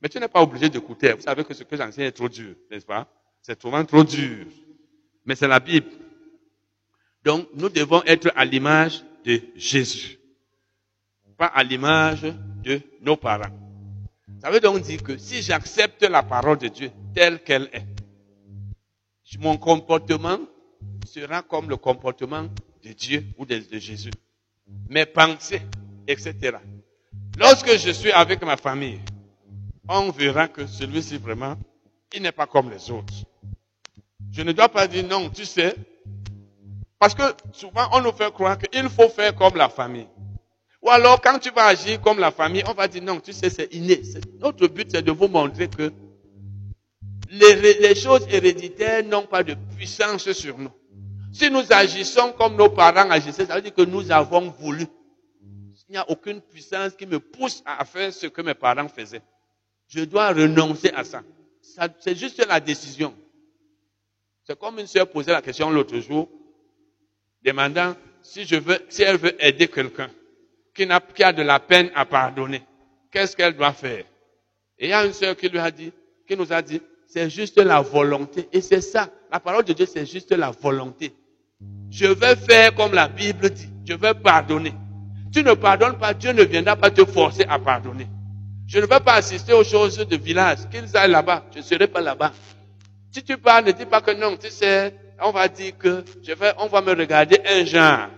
Mais tu n'es pas obligé d'écouter. Vous savez que ce que j'enseigne est trop dur, n'est-ce pas? C'est souvent trop dur. Mais c'est la Bible. Donc, nous devons être à l'image de Jésus pas à l'image de nos parents. Ça veut donc dire que si j'accepte la parole de Dieu telle qu'elle est, mon comportement sera comme le comportement de Dieu ou de, de Jésus. Mes pensées, etc. Lorsque je suis avec ma famille, on verra que celui-ci vraiment, il n'est pas comme les autres. Je ne dois pas dire non, tu sais, parce que souvent on nous fait croire qu'il faut faire comme la famille. Ou alors, quand tu vas agir comme la famille, on va dire non, tu sais, c'est inné. Notre but, c'est de vous montrer que les, les choses héréditaires n'ont pas de puissance sur nous. Si nous agissons comme nos parents agissaient, ça veut dire que nous avons voulu. Il n'y a aucune puissance qui me pousse à faire ce que mes parents faisaient. Je dois renoncer à ça. c'est juste la décision. C'est comme une sœur posait la question l'autre jour, demandant si je veux, si elle veut aider quelqu'un qui, n'a, qui a de la peine à pardonner, qu'est-ce qu'elle doit faire? Et il y a une sœur qui lui a dit, qui nous a dit, c'est juste la volonté. Et c'est ça. La parole de Dieu, c'est juste la volonté. Je vais faire comme la Bible dit. Je vais pardonner. Tu ne pardonnes pas, Dieu ne viendra pas te forcer à pardonner. Je ne vais pas assister aux choses de village. Qu'ils aillent là-bas. Je ne serai pas là-bas. Si tu parles, ne dis pas que non. Tu sais, on va dire que je vais, on va me regarder un genre.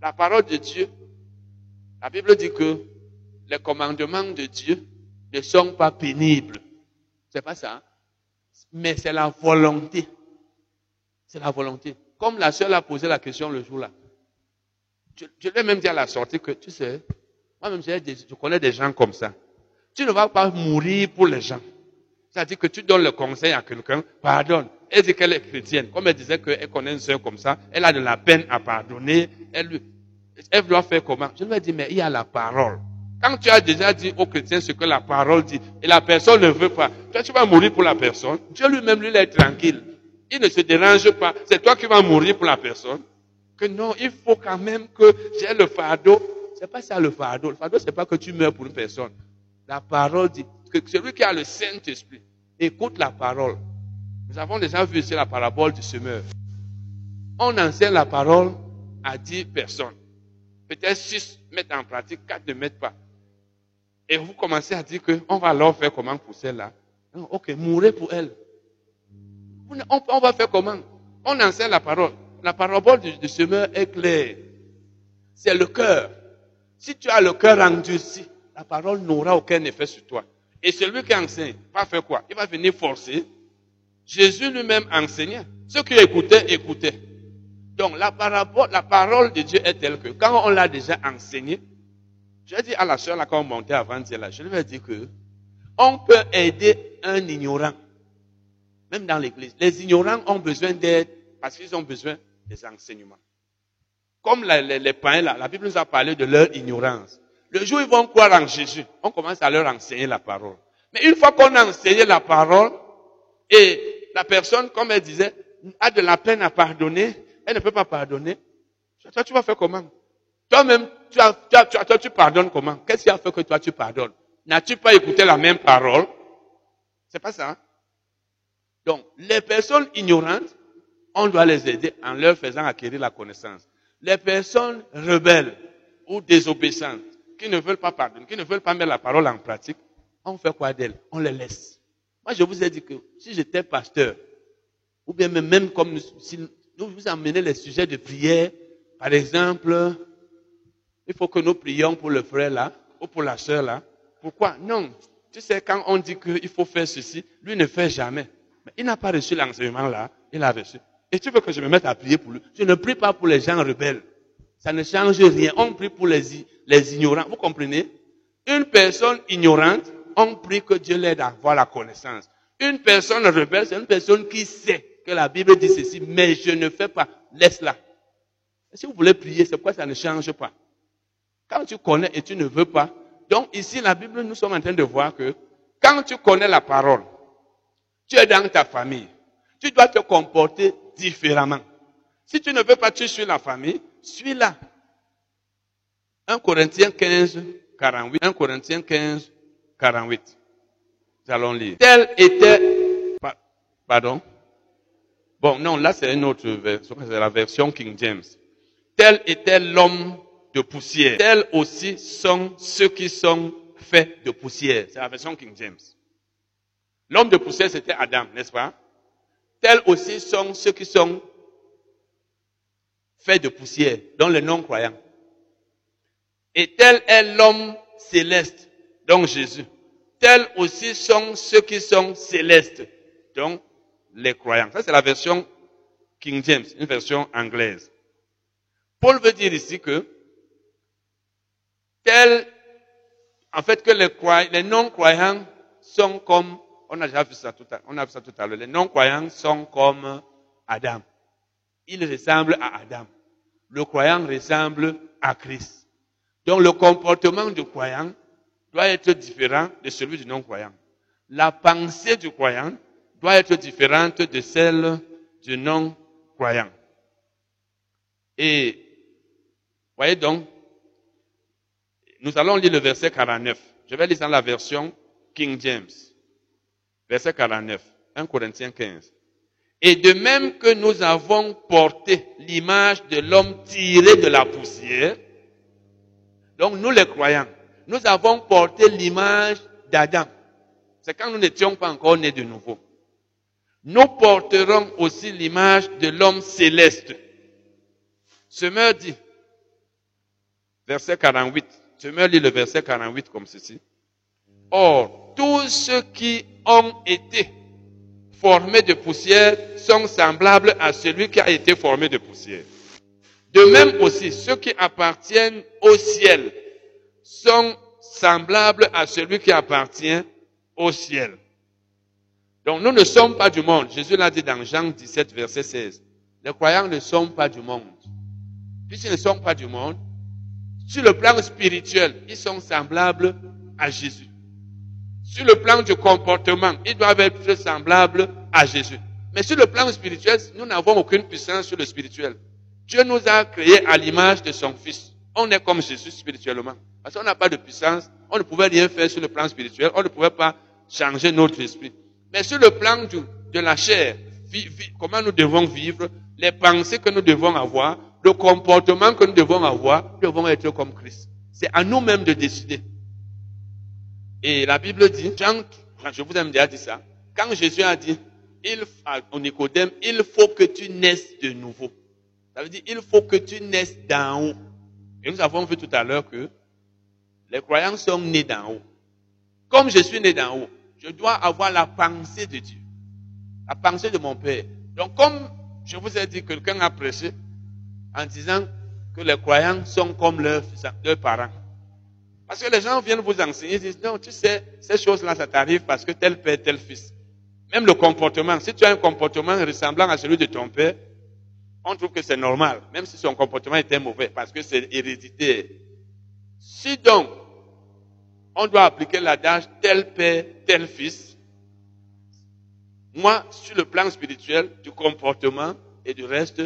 La parole de Dieu, la Bible dit que les commandements de Dieu ne sont pas pénibles. C'est pas ça. Hein? Mais c'est la volonté. C'est la volonté. Comme la sœur a posé la question le jour-là. Je, je lui ai même dit à la sortie que, tu sais, moi-même, je connais des gens comme ça. Tu ne vas pas mourir pour les gens. C'est-à-dire que tu donnes le conseil à quelqu'un, pardonne. Elle dit qu'elle est chrétienne. Comme elle disait qu'elle connaît une sœur comme ça, elle a de la peine à pardonner. Elle, elle doit faire comment? Je lui ai dit, mais il y a la parole. Quand tu as déjà dit aux chrétiens ce que la parole dit, et la personne ne veut pas, toi tu vas mourir pour la personne, Dieu lui-même lui est tranquille. Il ne se dérange pas. C'est toi qui vas mourir pour la personne. Que non, il faut quand même que j'ai le fardeau. C'est pas ça le fardeau. Le fardeau, c'est pas que tu meurs pour une personne. La parole dit que celui qui a le Saint-Esprit écoute la parole. Nous avons déjà vu ici la parabole du semeur. On enseigne la parole à dix personnes. Peut-être six mettent en pratique, quatre ne mettent pas. Et vous commencez à dire qu'on va leur faire comment pour celle-là? Ok, mourrez pour elle. On, va faire comment? On enseigne la parole. La parabole du, semeur est claire. C'est le cœur. Si tu as le cœur endurci, la parole n'aura aucun effet sur toi. Et celui qui enseigne va faire quoi? Il va venir forcer. Jésus lui-même enseignait. Ceux qui écoutaient, écoutaient. Donc la parabole, la parole de Dieu est telle que quand on l'a déjà enseignée, j'ai dit à la soeur là quand on montait avant-hier là, je lui ai dit que on peut aider un ignorant même dans l'église. Les ignorants ont besoin d'aide parce qu'ils ont besoin des enseignements. Comme les, les, païens là, la Bible nous a parlé de leur ignorance. Le jour où ils vont croire en Jésus, on commence à leur enseigner la parole. Mais une fois qu'on a enseigné la parole, et la personne, comme elle disait, a de la peine à pardonner, elle ne peut pas pardonner, toi tu vas faire comment? Toi-même, tu, tu, toi, tu pardonnes comment? Qu'est-ce qui a fait que toi tu pardonnes? N'as-tu pas écouté la même parole? C'est pas ça. Hein? Donc, les personnes ignorantes, on doit les aider en leur faisant acquérir la connaissance. Les personnes rebelles ou désobéissantes, qui ne veulent pas pardonner, qui ne veulent pas mettre la parole en pratique, on fait quoi d'elles? On les laisse. Moi, je vous ai dit que si j'étais pasteur, ou bien même comme si nous vous amenez les sujets de prière, par exemple, il faut que nous prions pour le frère là, ou pour la sœur là. Pourquoi? Non. Tu sais, quand on dit qu'il faut faire ceci, lui ne fait jamais. Mais il n'a pas reçu l'enseignement là, il a reçu. Et tu veux que je me mette à prier pour lui Je ne prie pas pour les gens rebelles. Ça ne change rien. On prie pour les, les ignorants. Vous comprenez? Une personne ignorante, on prie que Dieu l'aide à avoir la connaissance. Une personne rebelle, c'est une personne qui sait que la Bible dit ceci, mais je ne fais pas. Laisse-la. Si vous voulez prier, c'est pourquoi ça ne change pas. Quand tu connais et tu ne veux pas, donc ici, la Bible, nous sommes en train de voir que quand tu connais la parole, tu es dans ta famille. Tu dois te comporter différemment. Si tu ne veux pas, tu suis la famille, suis-la. 1 Corinthiens 15, 48. 1 Corinthiens 15, 48. Nous allons lire. Tel était, pardon? Bon, non, là c'est une autre version, c'est la version King James. Tel était l'homme de poussière. Tel aussi sont ceux qui sont faits de poussière. C'est la version King James. L'homme de poussière, c'était Adam, n'est-ce pas? Tels aussi sont ceux qui sont faits de poussière, dont les non-croyants. Et tel est l'homme céleste, donc Jésus. Tels aussi sont ceux qui sont célestes, donc les croyants. Ça, c'est la version King James, une version anglaise. Paul veut dire ici que tel, en fait, que les, les non-croyants sont comme on a déjà vu ça tout à, l'heure. Les non-croyants sont comme Adam. Ils ressemblent à Adam. Le croyant ressemble à Christ. Donc le comportement du croyant doit être différent de celui du non-croyant. la pensée du croyant doit être différente de celle du non-croyant. Et, voyez donc, nous allons lire le verset 49. Je vais lire dans la version King James. Verset 49. 1 Corinthiens 15. Et de même que nous avons porté l'image de l'homme tiré de la poussière, donc nous les croyants, nous avons porté l'image d'Adam. C'est quand nous n'étions pas encore nés de nouveau. Nous porterons aussi l'image de l'homme céleste. Semeur dit, verset 48, Semeur lit le verset 48 comme ceci. Or, tous ceux qui ont été formés de poussière sont semblables à celui qui a été formé de poussière. De même aussi, ceux qui appartiennent au ciel sont semblables à celui qui appartient au ciel. Donc nous ne sommes pas du monde. Jésus l'a dit dans Jean 17, verset 16. Les croyants ne sont pas du monde. Puisqu'ils ne sont pas du monde, sur le plan spirituel, ils sont semblables à Jésus. Sur le plan du comportement, ils doivent être semblables à Jésus. Mais sur le plan spirituel, nous n'avons aucune puissance sur le spirituel. Dieu nous a créés à l'image de son Fils. On est comme Jésus spirituellement. Parce qu'on n'a pas de puissance, on ne pouvait rien faire sur le plan spirituel, on ne pouvait pas changer notre esprit. Mais sur le plan de la chair, comment nous devons vivre, les pensées que nous devons avoir, le comportement que nous devons avoir, nous devons être comme Christ. C'est à nous-mêmes de décider. Et la Bible dit, Jean, je vous ai déjà dit ça, quand Jésus a dit, il, au Nicodème, il faut que tu naisses de nouveau. Ça veut dire, il faut que tu naisses d'en haut. Et nous avons vu tout à l'heure que les croyants sont nés d'en haut. Comme je suis né d'en haut, je dois avoir la pensée de Dieu. La pensée de mon Père. Donc comme je vous ai dit, quelqu'un a prêché en disant que les croyants sont comme leurs, leurs parents. Parce que les gens viennent vous enseigner, ils disent, non, tu sais, ces choses-là, ça t'arrive parce que tel père, tel fils. Même le comportement, si tu as un comportement ressemblant à celui de ton père, on trouve que c'est normal, même si son comportement était mauvais, parce que c'est héréditaire. Si donc, on doit appliquer l'adage tel père, tel fils, moi, sur le plan spirituel, du comportement et du reste,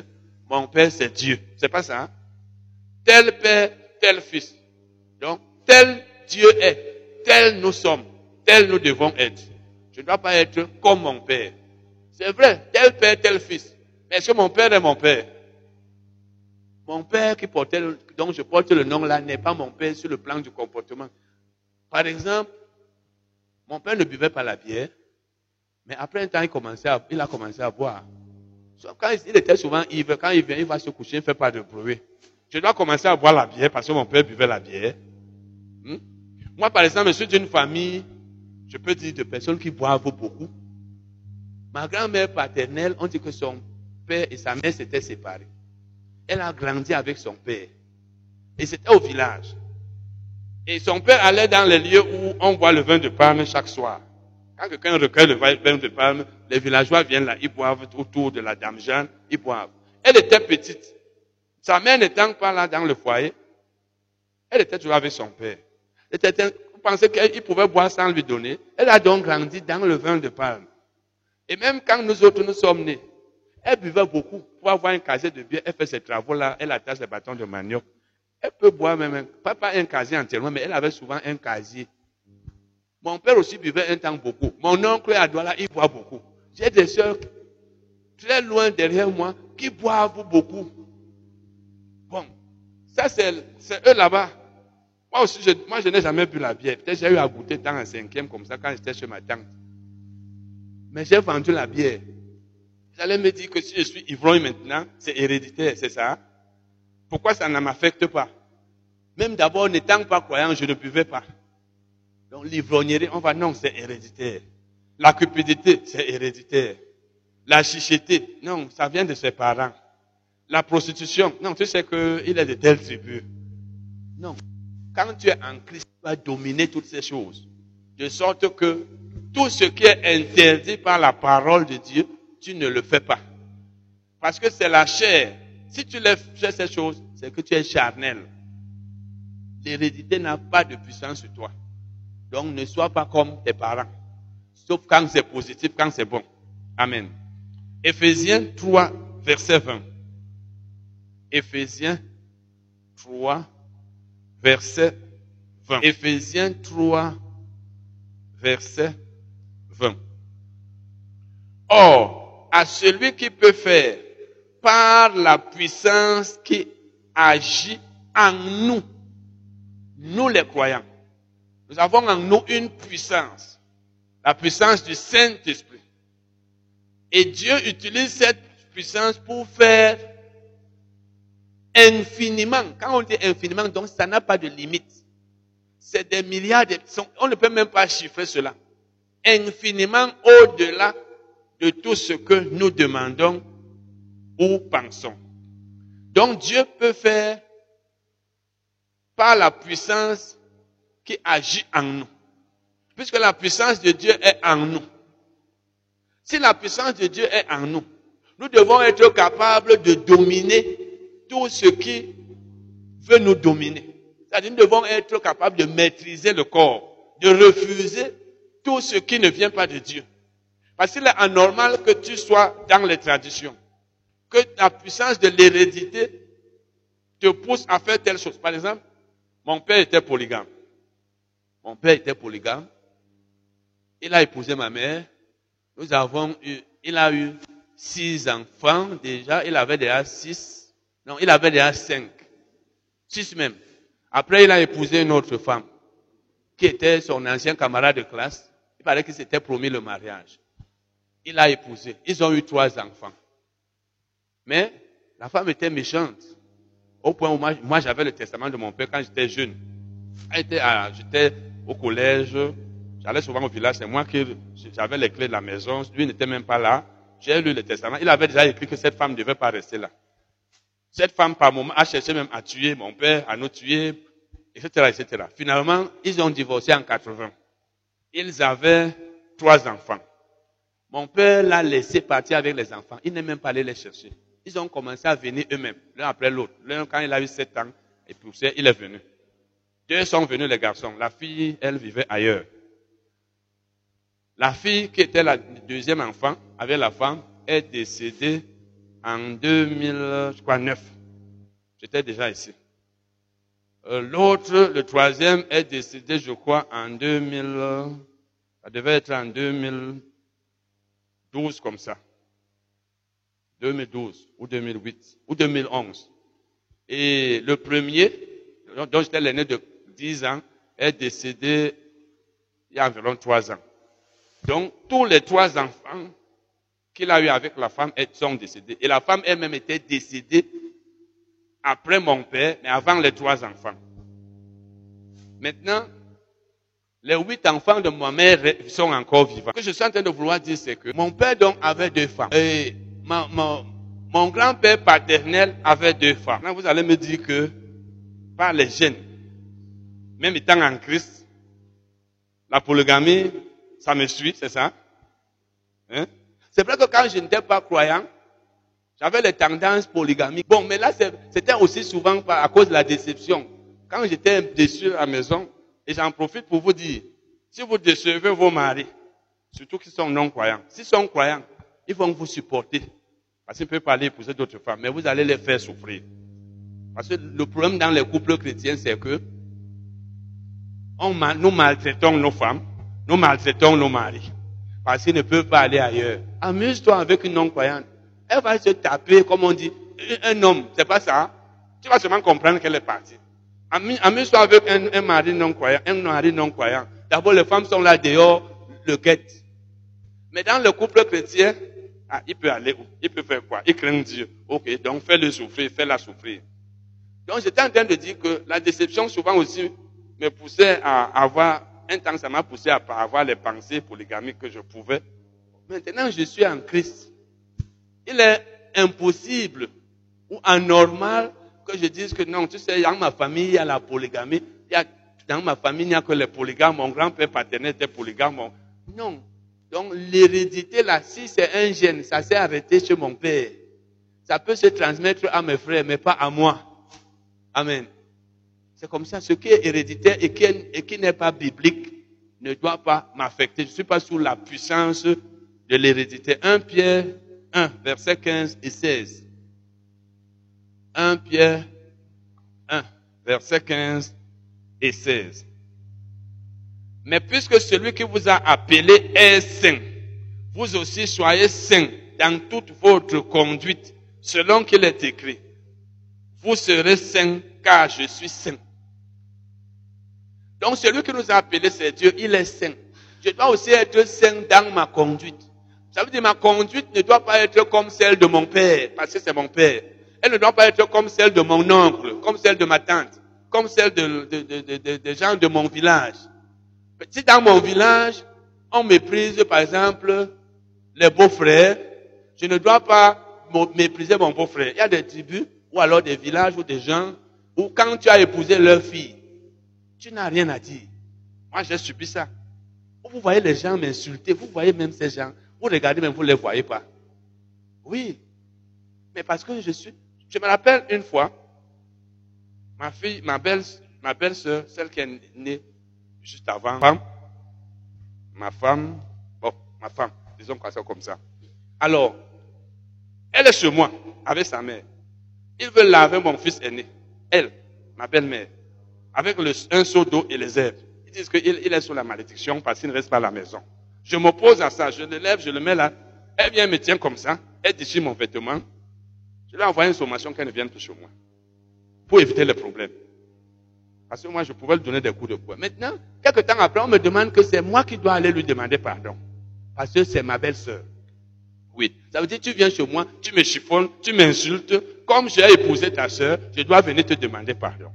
mon père, c'est Dieu. C'est pas ça? Hein? Tel père, tel fils. Donc, tel Dieu est, tel nous sommes, tel nous devons être. Je ne dois pas être comme mon père. C'est vrai, tel père, tel fils. Mais est-ce que mon père est mon père? Mon père qui portait, dont je porte le nom là, n'est pas mon père sur le plan du comportement. Par exemple, mon père ne buvait pas la bière, mais après un temps, il, a commencé à boire. Quand il était souvent ivre, quand il vient, il va se coucher, il ne fait pas de bruit. Je dois commencer à boire la bière parce que mon père buvait la bière. Hmm? Moi, par exemple, je suis d'une famille, je peux dire, de personnes qui boivent beaucoup. Ma grand-mère paternelle, on dit que son père et sa mère s'étaient séparés. Elle a grandi avec son père. Et c'était au village. Et son père allait dans les lieux où on voit le vin de palme chaque soir. Quand quelqu'un recueille le vin de palme, les villageois viennent là, ils boivent autour de la dame Jeanne, ils boivent. Elle était petite. Sa mère n'étant pas là dans le foyer, elle était toujours avec son père. Vous pensez qu'il pouvait boire sans lui donner. Elle a donc grandi dans le vin de palme. Et même quand nous autres nous sommes nés, elle buvait beaucoup. Pour avoir un casier de bière, elle fait ses travaux-là, elle attache les bâtons de manioc. Elle peut boire même, pas, un casier entièrement, mais elle avait souvent un casier. Mon père aussi buvait un temps beaucoup. Mon oncle à il boit beaucoup. J'ai des soeurs très loin derrière moi qui boivent beaucoup. Bon, ça c'est eux là-bas. Moi aussi, je, moi je n'ai jamais bu la bière. Peut-être j'ai eu à goûter dans un cinquième comme ça quand j'étais chez ma tante. Mais j'ai vendu la bière. J'allais me dire que si je suis ivrogne maintenant, c'est héréditaire, c'est ça? Pourquoi ça ne m'affecte pas? Même d'abord, n'étant pas croyant, je ne buvais pas. Donc l'ivrognerie, on va, non, c'est héréditaire. La cupidité, c'est héréditaire. La chicheté, non, ça vient de ses parents. La prostitution, non, tu sais qu'il est de telle tribu. Non. Quand tu es en Christ, tu vas dominer toutes ces choses. De sorte que tout ce qui est interdit par la parole de Dieu, tu ne le fais pas. Parce que c'est la chair. Si tu fais ces choses, c'est que tu es charnel. L'hérédité n'a pas de puissance sur toi. Donc ne sois pas comme tes parents. Sauf quand c'est positif, quand c'est bon. Amen. Éphésiens 3, verset 20. Éphésiens 3, verset 20. Éphésiens 3, verset 20. Or, à celui qui peut faire par la puissance qui agit en nous, nous les croyants. Nous avons en nous une puissance, la puissance du Saint-Esprit. Et Dieu utilise cette puissance pour faire infiniment. Quand on dit infiniment, donc ça n'a pas de limite. C'est des milliards. On ne peut même pas chiffrer cela. Infiniment au-delà de tout ce que nous demandons ou pensons. Donc Dieu peut faire par la puissance qui agit en nous. Puisque la puissance de Dieu est en nous. Si la puissance de Dieu est en nous, nous devons être capables de dominer tout ce qui veut nous dominer. C'est-à-dire nous devons être capables de maîtriser le corps, de refuser tout ce qui ne vient pas de Dieu. Parce qu'il est anormal que tu sois dans les traditions, que la puissance de l'hérédité te pousse à faire telle chose. Par exemple, mon père était polygame. Mon père était polygame. Il a épousé ma mère. Nous avons eu, il a eu six enfants déjà. Il avait déjà six. Non, il avait déjà cinq. Six même. Après, il a épousé une autre femme qui était son ancien camarade de classe. Il paraît qu'il s'était promis le mariage. Il a épousé. Ils ont eu trois enfants. Mais la femme était méchante. Au point où moi, j'avais le testament de mon père quand j'étais jeune. J'étais au collège, j'allais souvent au village, c'est moi qui j'avais les clés de la maison, lui n'était même pas là. J'ai lu le testament. Il avait déjà écrit que cette femme ne devait pas rester là. Cette femme, par moment, a cherché même à tuer mon père, à nous tuer, etc., etc. Finalement, ils ont divorcé en 80. Ils avaient trois enfants. Mon père l'a laissé partir avec les enfants. Il n'est même pas allé les chercher. Ils ont commencé à venir eux-mêmes, l'un après l'autre. L'un, quand il a eu sept ans, et poussé, il est venu. Deux sont venus, les garçons. La fille, elle vivait ailleurs. La fille, qui était la deuxième enfant, avec la femme, est décédée en 2009. J'étais déjà ici. Euh, l'autre, le troisième, est décédé, je crois, en 2000, ça devait être en 2012 comme ça. 2012 ou 2008 ou 2011. Et le premier, dont j'étais l'aîné de 10 ans, est décédé il y a environ 3 ans. Donc, tous les trois enfants qu'il a eu avec la femme sont décédés. Et la femme elle-même était décédée après mon père, mais avant les trois enfants. Maintenant, les huit enfants de ma mère sont encore vivants. Ce que je suis en train de vouloir dire, c'est que mon père donc avait deux femmes. Et mon grand-père paternel avait deux femmes. Là, vous allez me dire que par les gènes, même étant en Christ, la polygamie, ça me suit, c'est ça? Hein? C'est vrai que quand je n'étais pas croyant, j'avais les tendances polygamiques. Bon, mais là, c'était aussi souvent à cause de la déception. Quand j'étais déçu à la maison, et j'en profite pour vous dire, si vous décevez vos maris, surtout qui sont non-croyants, s'ils sont croyants, ils vont vous supporter. Parce qu'ils peuvent pas aller épouser d'autres femmes, mais vous allez les faire souffrir. Parce que le problème dans les couples chrétiens, c'est que on, nous maltraitons nos femmes, nous maltraitons nos maris. Parce qu'ils ne peuvent pas aller ailleurs. Amuse-toi avec une non-croyante. Elle va se taper, comme on dit, un homme, c'est pas ça. Tu vas seulement comprendre qu'elle est partie. Amuse-toi avec un, mari non-croyant, un mari non-croyant. D'abord, les femmes sont là dehors, le quête. Mais dans le couple chrétien, ah, il peut aller où? Il peut faire quoi? Il craint Dieu. Ok, donc fais-le souffrir, fais-la souffrir. Donc j'étais en train de dire que la déception souvent aussi me poussait à avoir, un temps ça m'a poussé à avoir les pensées polygamiques que je pouvais. Maintenant je suis en Christ. Il est impossible ou anormal que je dise que non, tu sais, dans ma famille, il y a la polygamie. Il y a, dans ma famille, il n'y a que les polygames. Mon grand-père paternel était polygame. Non. Donc, l'hérédité, là, si c'est un gène, ça s'est arrêté chez mon père. Ça peut se transmettre à mes frères, mais pas à moi. Amen. C'est comme ça. Ce qui est héréditaire et qui, n'est pas biblique ne doit pas m'affecter. Je ne suis pas sous la puissance de l'hérédité. 1 Pierre 1, verset 15 et 16. 1 Pierre 1, verset 15 et 16. Mais puisque celui qui vous a appelé est saint, vous aussi soyez saints dans toute votre conduite, selon qu'il est écrit. Vous serez saints car je suis saint. Donc celui qui nous a appelés, c'est Dieu, il est saint. Je dois aussi être saint dans ma conduite. Ça veut dire ma conduite ne doit pas être comme celle de mon père, parce que c'est mon père. Elle ne doit pas être comme celle de mon oncle, comme celle de ma tante, comme celle de, des gens de mon village. Si dans mon village, on méprise, par exemple, les beaux-frères, je ne dois pas mépriser mon beau-frère. Il y a des tribus, ou alors des villages, ou des gens, où quand tu as épousé leur fille, tu n'as rien à dire. Moi, j'ai subi ça. Vous voyez les gens m'insulter, vous voyez même ces gens, vous regardez même, vous ne les voyez pas. Oui. Mais parce que je suis, je me rappelle une fois, ma fille, ma belle, ma belle sœur, celle qui est née juste avant, ma femme, bon, ma femme, disons quoi ça comme ça. Alors, elle est chez moi, avec sa mère. Il veut laver mon fils aîné. Elle, ma belle-mère, avec le, un seau d'eau et les herbes. Ils disent qu'il il est sous la malédiction parce qu'il ne reste pas à la maison. Je m'oppose à ça, je le lève, je le mets là. Elle vient me tient comme ça, elle déchire mon vêtement. Je lui ai envoyé une sommation qu'elle ne vienne plus chez moi. Pour éviter les problèmes. Parce que moi, je pouvais lui donner des coups de poing. Maintenant, quelques temps après, on me demande que c'est moi qui dois aller lui demander pardon. Parce que c'est ma belle-sœur. Oui. Ça veut dire, tu viens chez moi, tu me chiffonnes, tu m'insultes. Comme j'ai épousé ta sœur, je dois venir te demander pardon.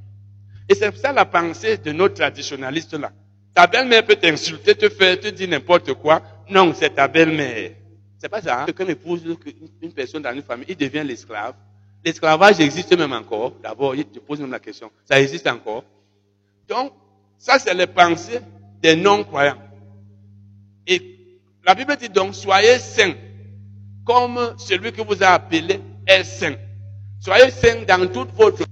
Et c'est ça la pensée de nos traditionnalistes là. Ta belle-mère peut t'insulter, te faire, te dire n'importe quoi. Non, c'est ta belle-mère. C'est pas ça. Hein? Quelqu'un épouse une personne dans une famille, il devient l'esclave. L'esclavage existe même encore. D'abord, je pose même la question. Ça existe encore. Donc, ça, c'est les pensées des non-croyants. Et la Bible dit donc, soyez saints, comme celui que vous a appelé est saint. Soyez saints dans toute votre.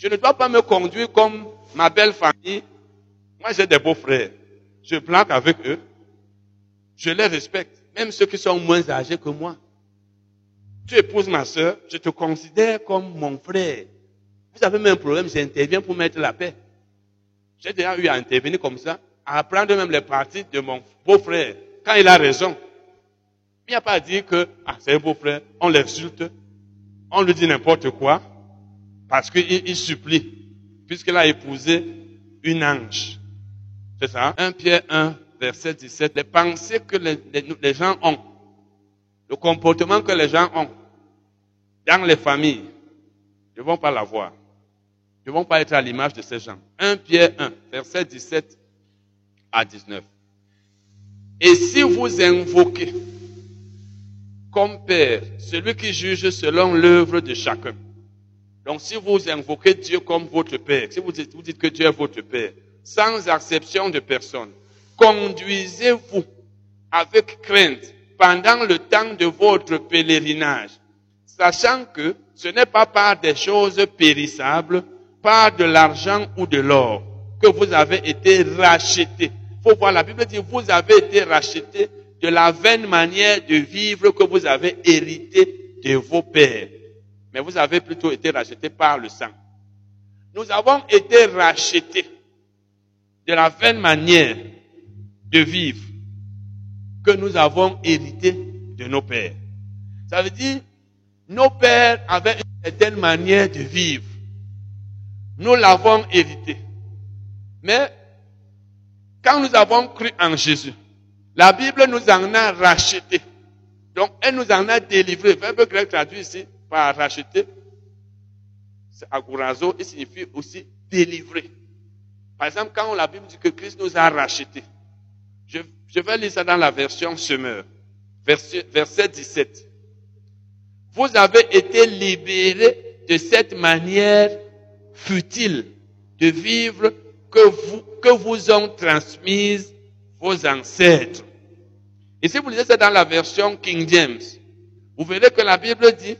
Je ne dois pas me conduire comme ma belle famille. Moi, j'ai des beaux frères. Je planque avec eux. Je les respecte, même ceux qui sont moins âgés que moi. Tu épouses ma soeur, je te considère comme mon frère. Vous avez même un problème, j'interviens pour mettre la paix. J'ai déjà eu à intervenir comme ça, à prendre même les parties de mon beau-frère, quand il a raison. Il n'y a pas à dire que, ah, c'est un beau-frère, on l'insulte, on lui dit n'importe quoi, parce qu'il supplie, puisqu'il a épousé une ange. C'est ça, 1 Pierre 1, verset 17, les pensées que les, les gens ont, le comportement que les gens ont. Dans les familles, ne vont pas l'avoir ne vont pas être à l'image de ces gens. 1 Pierre 1, verset 17 à 19. Et si vous invoquez comme Père celui qui juge selon l'œuvre de chacun, donc si vous invoquez Dieu comme votre Père, si vous dites, que Dieu est votre Père, sans acception de personne, conduisez-vous avec crainte pendant le temps de votre pèlerinage, sachant que ce n'est pas par des choses périssables, par de l'argent ou de l'or que vous avez été rachetés. Faut voir, la Bible dit, vous avez été rachetés de la vaine manière de vivre que vous avez hérité de vos pères. Mais vous avez plutôt été rachetés par le sang. Nous avons été rachetés de la vaine manière de vivre que nous avons hérité de nos pères. Ça veut dire, nos pères avaient une certaine manière de vivre. Nous l'avons hérité. Mais quand nous avons cru en Jésus, la Bible nous en a racheté. Donc, elle nous en a délivré. Le verbe grec traduit ici par racheter, c'est agourazo, il signifie aussi délivrer. Par exemple, quand la Bible dit que Christ nous a rachetés, je, vais lire ça dans la version semeur, verset, verset 17. Vous avez été libérés de cette manière futile de vivre que vous, que vous ont transmise vos ancêtres. Et si vous lisez ça dans la version King James, vous verrez que la Bible dit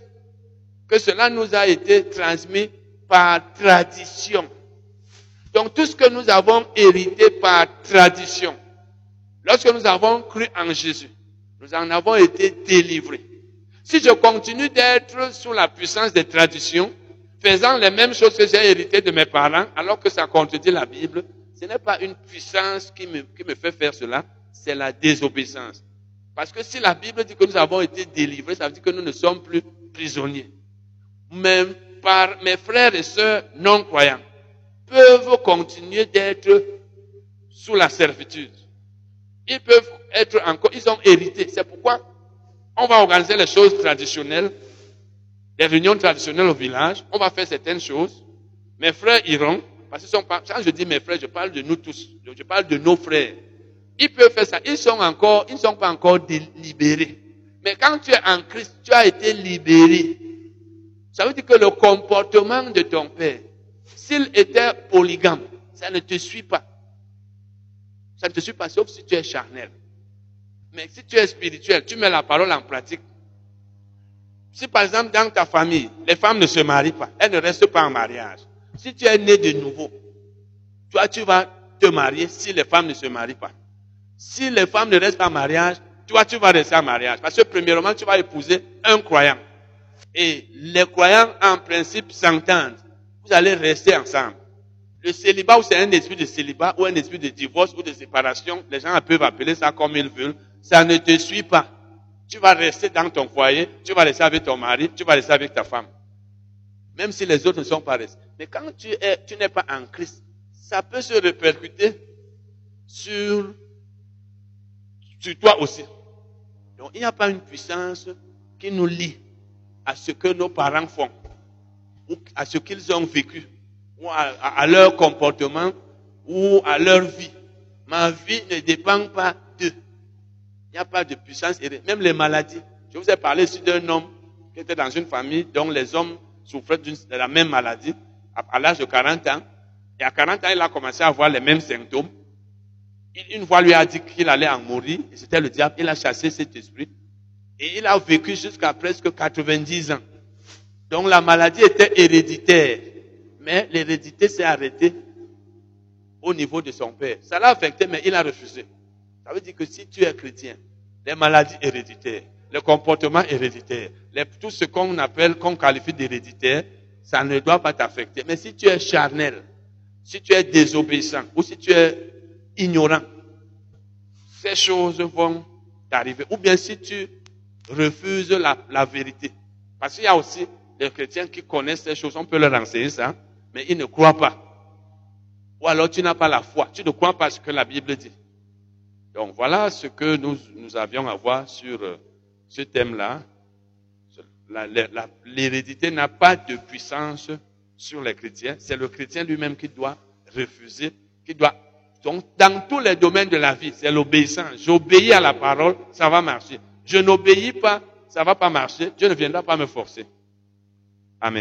que cela nous a été transmis par tradition. Donc tout ce que nous avons hérité par tradition, Lorsque nous avons cru en Jésus, nous en avons été délivrés. Si je continue d'être sous la puissance des traditions, faisant les mêmes choses que j'ai héritées de mes parents, alors que ça contredit la Bible, ce n'est pas une puissance qui me, qui me fait faire cela, c'est la désobéissance. Parce que si la Bible dit que nous avons été délivrés, ça veut dire que nous ne sommes plus prisonniers. Même par mes frères et sœurs non croyants peuvent continuer d'être sous la servitude. Ils peuvent être encore, ils ont hérité. C'est pourquoi on va organiser les choses traditionnelles, les réunions traditionnelles au village. On va faire certaines choses. Mes frères iront, parce qu'ils sont pas, quand je dis mes frères, je parle de nous tous. Je parle de nos frères. Ils peuvent faire ça. Ils sont encore, ils ne sont pas encore libérés. Mais quand tu es en Christ, tu as été libéré. Ça veut dire que le comportement de ton père, s'il était polygame, ça ne te suit pas. Ça ne te suit pas sauf si tu es charnel. Mais si tu es spirituel, tu mets la parole en pratique. Si par exemple dans ta famille, les femmes ne se marient pas, elles ne restent pas en mariage. Si tu es né de nouveau, toi tu vas te marier si les femmes ne se marient pas. Si les femmes ne restent pas en mariage, toi tu vas rester en mariage. Parce que premièrement, tu vas épouser un croyant. Et les croyants en principe s'entendent. Vous allez rester ensemble. Le célibat, ou c'est un esprit de célibat, ou un esprit de divorce, ou de séparation, les gens peuvent appeler ça comme ils veulent, ça ne te suit pas. Tu vas rester dans ton foyer, tu vas rester avec ton mari, tu vas rester avec ta femme. Même si les autres ne sont pas restés. Mais quand tu es, tu n'es pas en Christ, ça peut se répercuter sur, sur toi aussi. Donc, il n'y a pas une puissance qui nous lie à ce que nos parents font, ou à ce qu'ils ont vécu ou à, leur comportement, ou à leur vie. Ma vie ne dépend pas d'eux. Il n'y a pas de puissance, même les maladies. Je vous ai parlé ici d'un homme qui était dans une famille dont les hommes souffraient de la même maladie à, l'âge de 40 ans. Et à 40 ans, il a commencé à avoir les mêmes symptômes. Une fois, lui a dit qu'il allait en mourir. C'était le diable. Il a chassé cet esprit. Et il a vécu jusqu'à presque 90 ans. Donc la maladie était héréditaire. Mais l'hérédité s'est arrêtée au niveau de son père. Ça l'a affecté, mais il a refusé. Ça veut dire que si tu es chrétien, les maladies héréditaires, le comportement héréditaire, tout ce qu'on appelle, qu'on qualifie d'héréditaire, ça ne doit pas t'affecter. Mais si tu es charnel, si tu es désobéissant ou si tu es ignorant, ces choses vont t'arriver. Ou bien si tu refuses la, la vérité. Parce qu'il y a aussi des chrétiens qui connaissent ces choses, on peut leur enseigner ça mais ils ne croient pas. Ou alors tu n'as pas la foi, tu ne crois pas ce que la Bible dit. Donc voilà ce que nous, nous avions à voir sur euh, ce thème-là. L'hérédité n'a pas de puissance sur les chrétiens. C'est le chrétien lui-même qui doit refuser, qui doit... Donc dans tous les domaines de la vie, c'est l'obéissance. J'obéis à la parole, ça va marcher. Je n'obéis pas, ça va pas marcher. Dieu ne viendra pas me forcer. Amen.